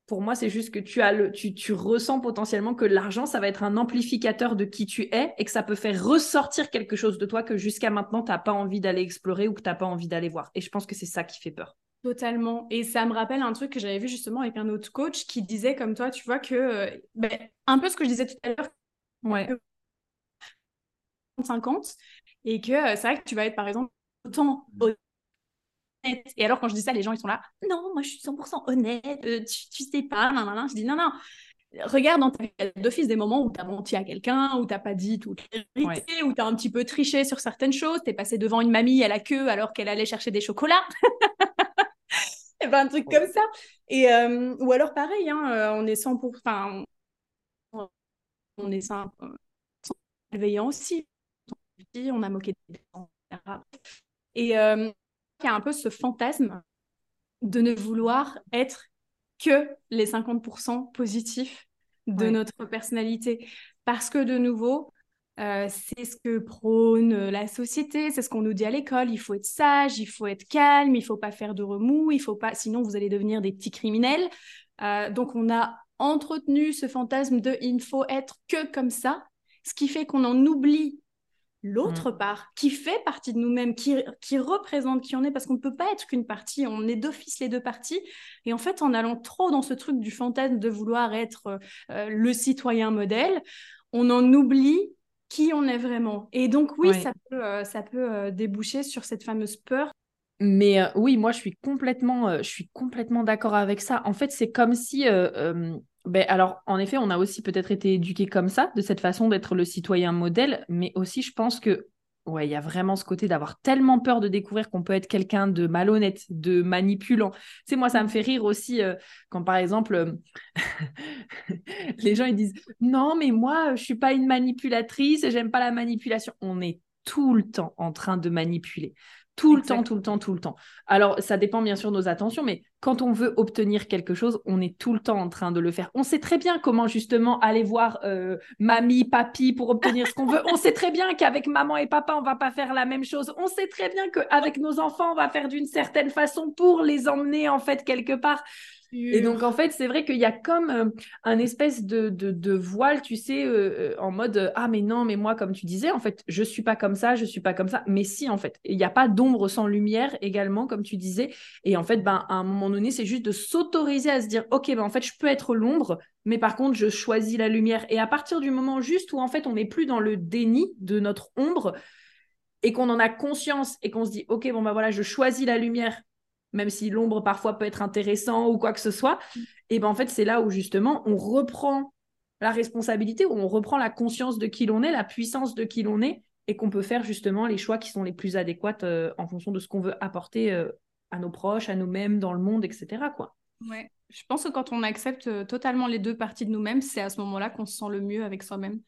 S1: Pour moi, c'est juste que tu, as le, tu, tu ressens potentiellement que l'argent, ça va être un amplificateur de qui tu es et que ça peut faire ressortir quelque chose de toi que jusqu'à maintenant, tu n'as pas envie d'aller explorer ou que tu n'as pas envie d'aller voir. Et je pense que c'est ça qui fait peur.
S2: Totalement. Et ça me rappelle un truc que j'avais vu justement avec un autre coach qui disait comme toi, tu vois, que euh, ben, un peu ce que je disais tout à l'heure.
S1: Ouais.
S2: 50 et que euh, c'est vrai que tu vas être par exemple autant. Et alors quand je dis ça, les gens ils sont là, non, moi je suis 100% honnête, euh, tu, tu sais pas, non, non, non. Je dis non, non, regarde dans ta d'office des moments où tu as menti à quelqu'un, où tu pas dit toute la vérité, où tu as un petit peu triché sur certaines choses, tu es passé devant une mamie à la queue alors qu'elle allait chercher des chocolats. (laughs) et ben, un truc comme ça. Et, euh, ou alors pareil, hein, on est 100%, enfin, on est 100% bienveillant aussi on a moqué des etc. Et euh, y a un peu ce fantasme de ne vouloir être que les 50% positifs de notre personnalité. Parce que de nouveau, euh, c'est ce que prône la société, c'est ce qu'on nous dit à l'école. Il faut être sage, il faut être calme, il faut pas faire de remous, il faut pas, sinon vous allez devenir des petits criminels. Euh, donc on a entretenu ce fantasme de il ne faut être que comme ça, ce qui fait qu'on en oublie l'autre mm. part, qui fait partie de nous-mêmes, qui, qui représente qui on est, parce qu'on ne peut pas être qu'une partie, on est d'office les deux parties. Et en fait, en allant trop dans ce truc du fantasme de vouloir être euh, le citoyen modèle, on en oublie qui on est vraiment. Et donc oui, ça peut, euh, ça peut euh, déboucher sur cette fameuse peur.
S1: Mais oui, moi je suis complètement, je suis complètement d'accord avec ça. En fait, c'est comme si ben, alors, en effet, on a aussi peut-être été éduqués comme ça, de cette façon d'être le citoyen modèle, mais aussi, je pense que, ouais, y a vraiment ce côté d'avoir tellement peur de découvrir qu'on peut être quelqu'un de malhonnête, de manipulant. Tu sais, moi, ça me fait rire aussi euh, quand, par exemple, euh, (laughs) les gens ils disent non, mais moi, je suis pas une manipulatrice, j'aime pas la manipulation. On est tout le temps en train de manipuler. Tout le temps, tout le temps, tout le temps. Alors, ça dépend bien sûr de nos attentions, mais quand on veut obtenir quelque chose, on est tout le temps en train de le faire. On sait très bien comment justement aller voir euh, mamie, papy pour obtenir ce qu'on veut. On sait très bien qu'avec maman et papa, on va pas faire la même chose. On sait très bien qu'avec nos enfants, on va faire d'une certaine façon pour les emmener en fait quelque part. Et donc, en fait, c'est vrai qu'il y a comme euh, un espèce de, de, voile, tu sais, euh, euh, en mode Ah, mais non, mais moi, comme tu disais, en fait, je suis pas comme ça, je suis pas comme ça. Mais si, en fait, il n'y a pas d'ombre sans lumière également, comme tu disais. Et en fait, ben, à un moment donné, c'est juste de s'autoriser à se dire Ok, ben, en fait, je peux être l'ombre, mais par contre, je choisis la lumière. Et à partir du moment juste où, en fait, on n'est plus dans le déni de notre ombre, et qu'on en a conscience et qu'on se dit ok bon ben voilà je choisis la lumière même si l'ombre parfois peut être intéressant ou quoi que ce soit, mm. et ben en fait c'est là où justement on reprend la responsabilité, où on reprend la conscience de qui l'on est, la puissance de qui l'on est, et qu'on peut faire justement les choix qui sont les plus adéquats euh, en fonction de ce qu'on veut apporter euh, à nos proches, à nous-mêmes, dans le monde, etc. Quoi.
S2: Ouais. Je pense que quand on accepte euh, totalement les deux parties de nous-mêmes, c'est à ce moment-là qu'on se sent le mieux avec soi-même.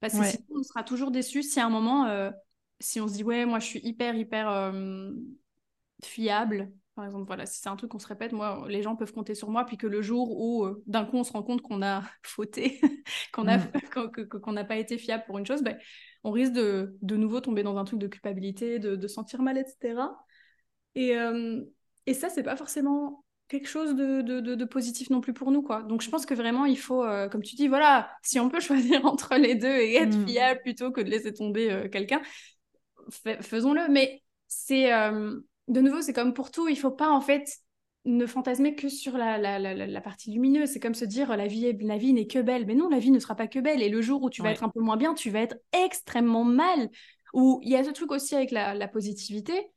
S2: Parce que sinon, on sera toujours déçu si à un moment, si on se dit, ouais, moi je suis hyper, hyper fiable, par exemple, voilà, si c'est un truc qu'on se répète, moi, les gens peuvent compter sur moi, puis que le jour où euh, d'un coup on se rend compte qu'on a (laughs) fauté, (laughs) (laughs) qu'on n'a mm. pas été fiable pour une chose, ben, on risque de, de nouveau tomber dans un truc de culpabilité, de, de sentir mal, etc. Et, euh, et ça, c'est pas forcément quelque chose de, de, positif non plus pour nous, quoi. Donc je pense que vraiment, il faut, euh, comme tu dis, voilà, si on peut choisir entre les deux et être mm. fiable plutôt que de laisser tomber quelqu'un, faisons-le. Mais c'est de nouveau, c'est comme pour tout, il faut pas en fait ne fantasmer que sur la, la, partie lumineuse. C'est comme se dire la vie, la vie n'est que belle. Mais non, la vie ne sera pas que belle. Et le jour où tu vas être un peu moins bien, tu vas être extrêmement mal. Ou il y a ce truc aussi avec la, positivité.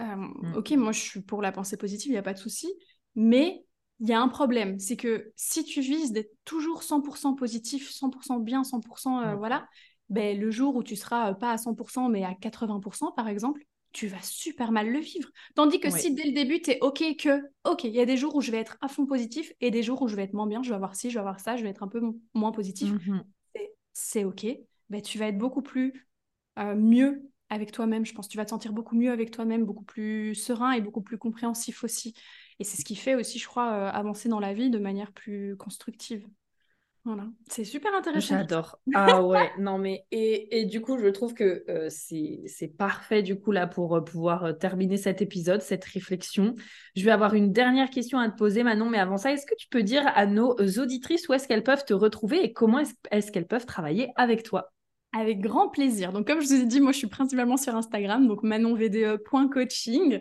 S2: Euh, mm. Ok, moi je suis pour la pensée positive, il n'y a pas de souci. Mais il y a un problème. C'est que si tu vises d'être toujours 100% positif, 100% bien, 100%, euh, voilà, ben, le jour où tu seras euh, pas à 100%, mais à 80%, par exemple, tu vas super mal le vivre. Tandis que si dès le début, tu es OK que, OK, il y a des jours où je vais être à fond positif et des jours où je vais être moins bien, je vais avoir ci, je vais avoir ça, je vais être un peu moins positif. Mmh c'est OK. Ben, tu vas être beaucoup plus euh, mieux avec toi-même. Je pense tu vas te sentir beaucoup mieux avec toi-même, beaucoup plus serein et beaucoup plus compréhensif aussi. Et c'est ce qui fait aussi, je crois, euh, avancer dans la vie de manière plus constructive. Voilà, c'est super intéressant.
S1: J'adore. Ah ouais, (laughs) non mais et, et, du coup, je trouve que euh, c'est parfait du coup là pour euh, pouvoir euh, terminer cet épisode, cette réflexion. Je vais avoir une dernière question à te poser Manon, mais avant ça, est-ce que tu peux dire à nos auditrices où est-ce qu'elles peuvent te retrouver et comment est-ce qu'elles peuvent travailler avec toi?
S2: Avec grand plaisir. Donc, comme je vous ai dit, moi, je suis principalement sur Instagram, donc manonvde.coaching.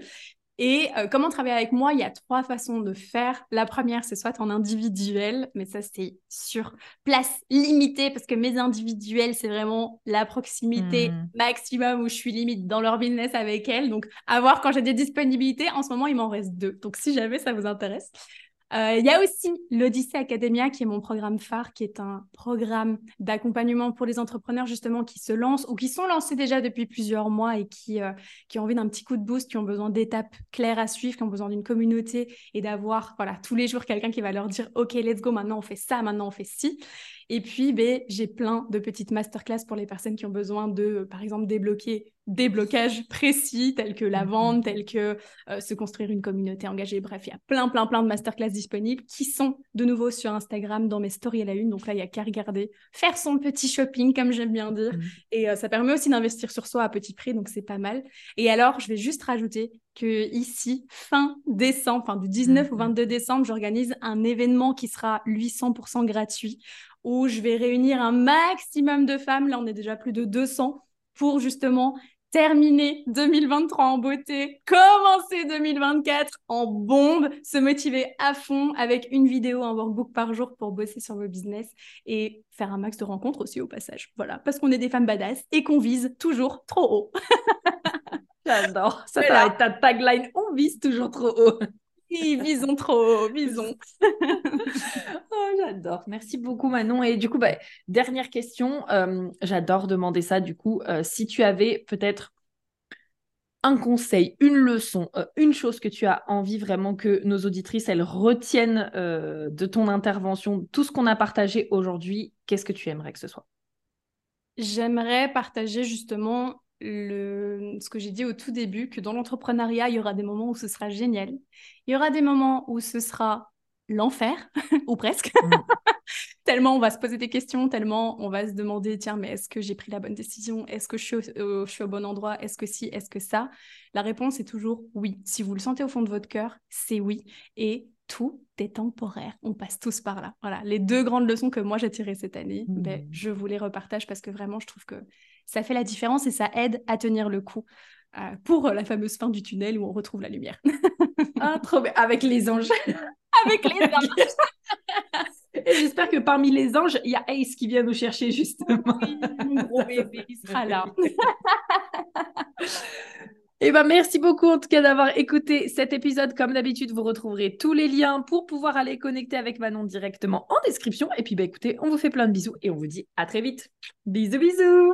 S2: Et euh, comment travailler avec moi Il y a trois façons de faire. La première, c'est soit en individuel, mais ça, c'est sur place limitée, parce que mes individuels, c'est vraiment la proximité hmm. maximum où je suis limite dans leur business avec elles. Donc, à voir quand j'ai des disponibilités. En ce moment, il m'en reste deux. Donc, si jamais ça vous intéresse, il y a aussi l'Odyssée Academia, qui est mon programme phare, qui est un programme d'accompagnement pour les entrepreneurs justement qui se lancent ou qui sont lancés déjà depuis plusieurs mois et qui, euh, qui ont envie d'un petit coup de boost, qui ont besoin d'étapes claires à suivre, qui ont besoin d'une communauté et d'avoir voilà, tous les jours quelqu'un qui va leur dire OK, let's go, maintenant on fait ça, maintenant on fait ci. Et puis, ben, j'ai plein de petites masterclass pour les personnes qui ont besoin de, par exemple, débloquer des blocages précis tels que la mmh, vente, mmh. tels que euh, se construire une communauté engagée. Bref, il y a plein, plein, plein de masterclass disponibles qui sont de nouveau sur Instagram dans mes stories à la une. Donc là, il n'y a qu'à regarder, faire son petit shopping, comme j'aime bien dire. Mmh. Et euh, ça permet aussi d'investir sur soi à petit prix, donc c'est pas mal. Et alors, je vais juste rajouter que ici, fin décembre, enfin du 19 au 22 décembre, j'organise un événement qui sera, lui, 100% gratuit, où je vais réunir un maximum de femmes. Là, on est déjà plus de 200 pour justement terminer 2023 en beauté, commencer 2024 en bombe, se motiver à fond avec une vidéo, un workbook par jour pour bosser sur vos business et faire un max de rencontres aussi au passage. Voilà, parce qu'on est des femmes badass et qu'on vise toujours trop haut. (laughs)
S1: J'adore. Ça, va être ta tagline. On vise toujours trop haut.
S2: Oui, visons trop visons. (laughs)
S1: oh, j'adore. Merci beaucoup, Manon. Et du coup, bah, dernière question. Euh, j'adore demander ça. Du coup, euh, si tu avais peut-être un conseil, une leçon, euh, une chose que tu as envie vraiment que nos auditrices, elles retiennent de ton intervention, tout ce qu'on a partagé aujourd'hui, qu'est-ce que tu aimerais que ce soit?
S2: J'aimerais partager justement le, ce que j'ai dit au tout début, que dans l'entrepreneuriat, il y aura des moments où ce sera génial. Il y aura des moments où ce sera l'enfer, (laughs) ou presque. Mm. (laughs) tellement on va se poser des questions, tellement on va se demander, tiens, mais est-ce que j'ai pris la bonne décision? Est-ce que je suis, au, je suis au bon endroit? Est-ce que si? Est-ce que ça? La réponse est toujours oui. Si vous le sentez au fond de votre cœur, c'est oui. Et tout est temporaire. On passe tous par là. Voilà, les deux grandes leçons que moi j'ai tirées cette année, ben, je vous les repartage parce que vraiment, je trouve que ça fait la différence et ça aide à tenir le coup euh, pour la fameuse fin du tunnel où on retrouve la lumière. (laughs)
S1: ah, trop bien. Avec les anges. (laughs)
S2: Avec les anges. (laughs)
S1: Et j'espère que parmi les anges, il y a Ace qui vient nous chercher justement.
S2: Oui, mon gros bébé, il sera là.
S1: Eh ben, merci beaucoup en tout cas d'avoir écouté cet épisode. Comme d'habitude, vous retrouverez tous les liens pour pouvoir aller connecter avec Manon directement en description. Et puis bah, écoutez, on vous fait plein de bisous et on vous dit à très vite. Bisous bisous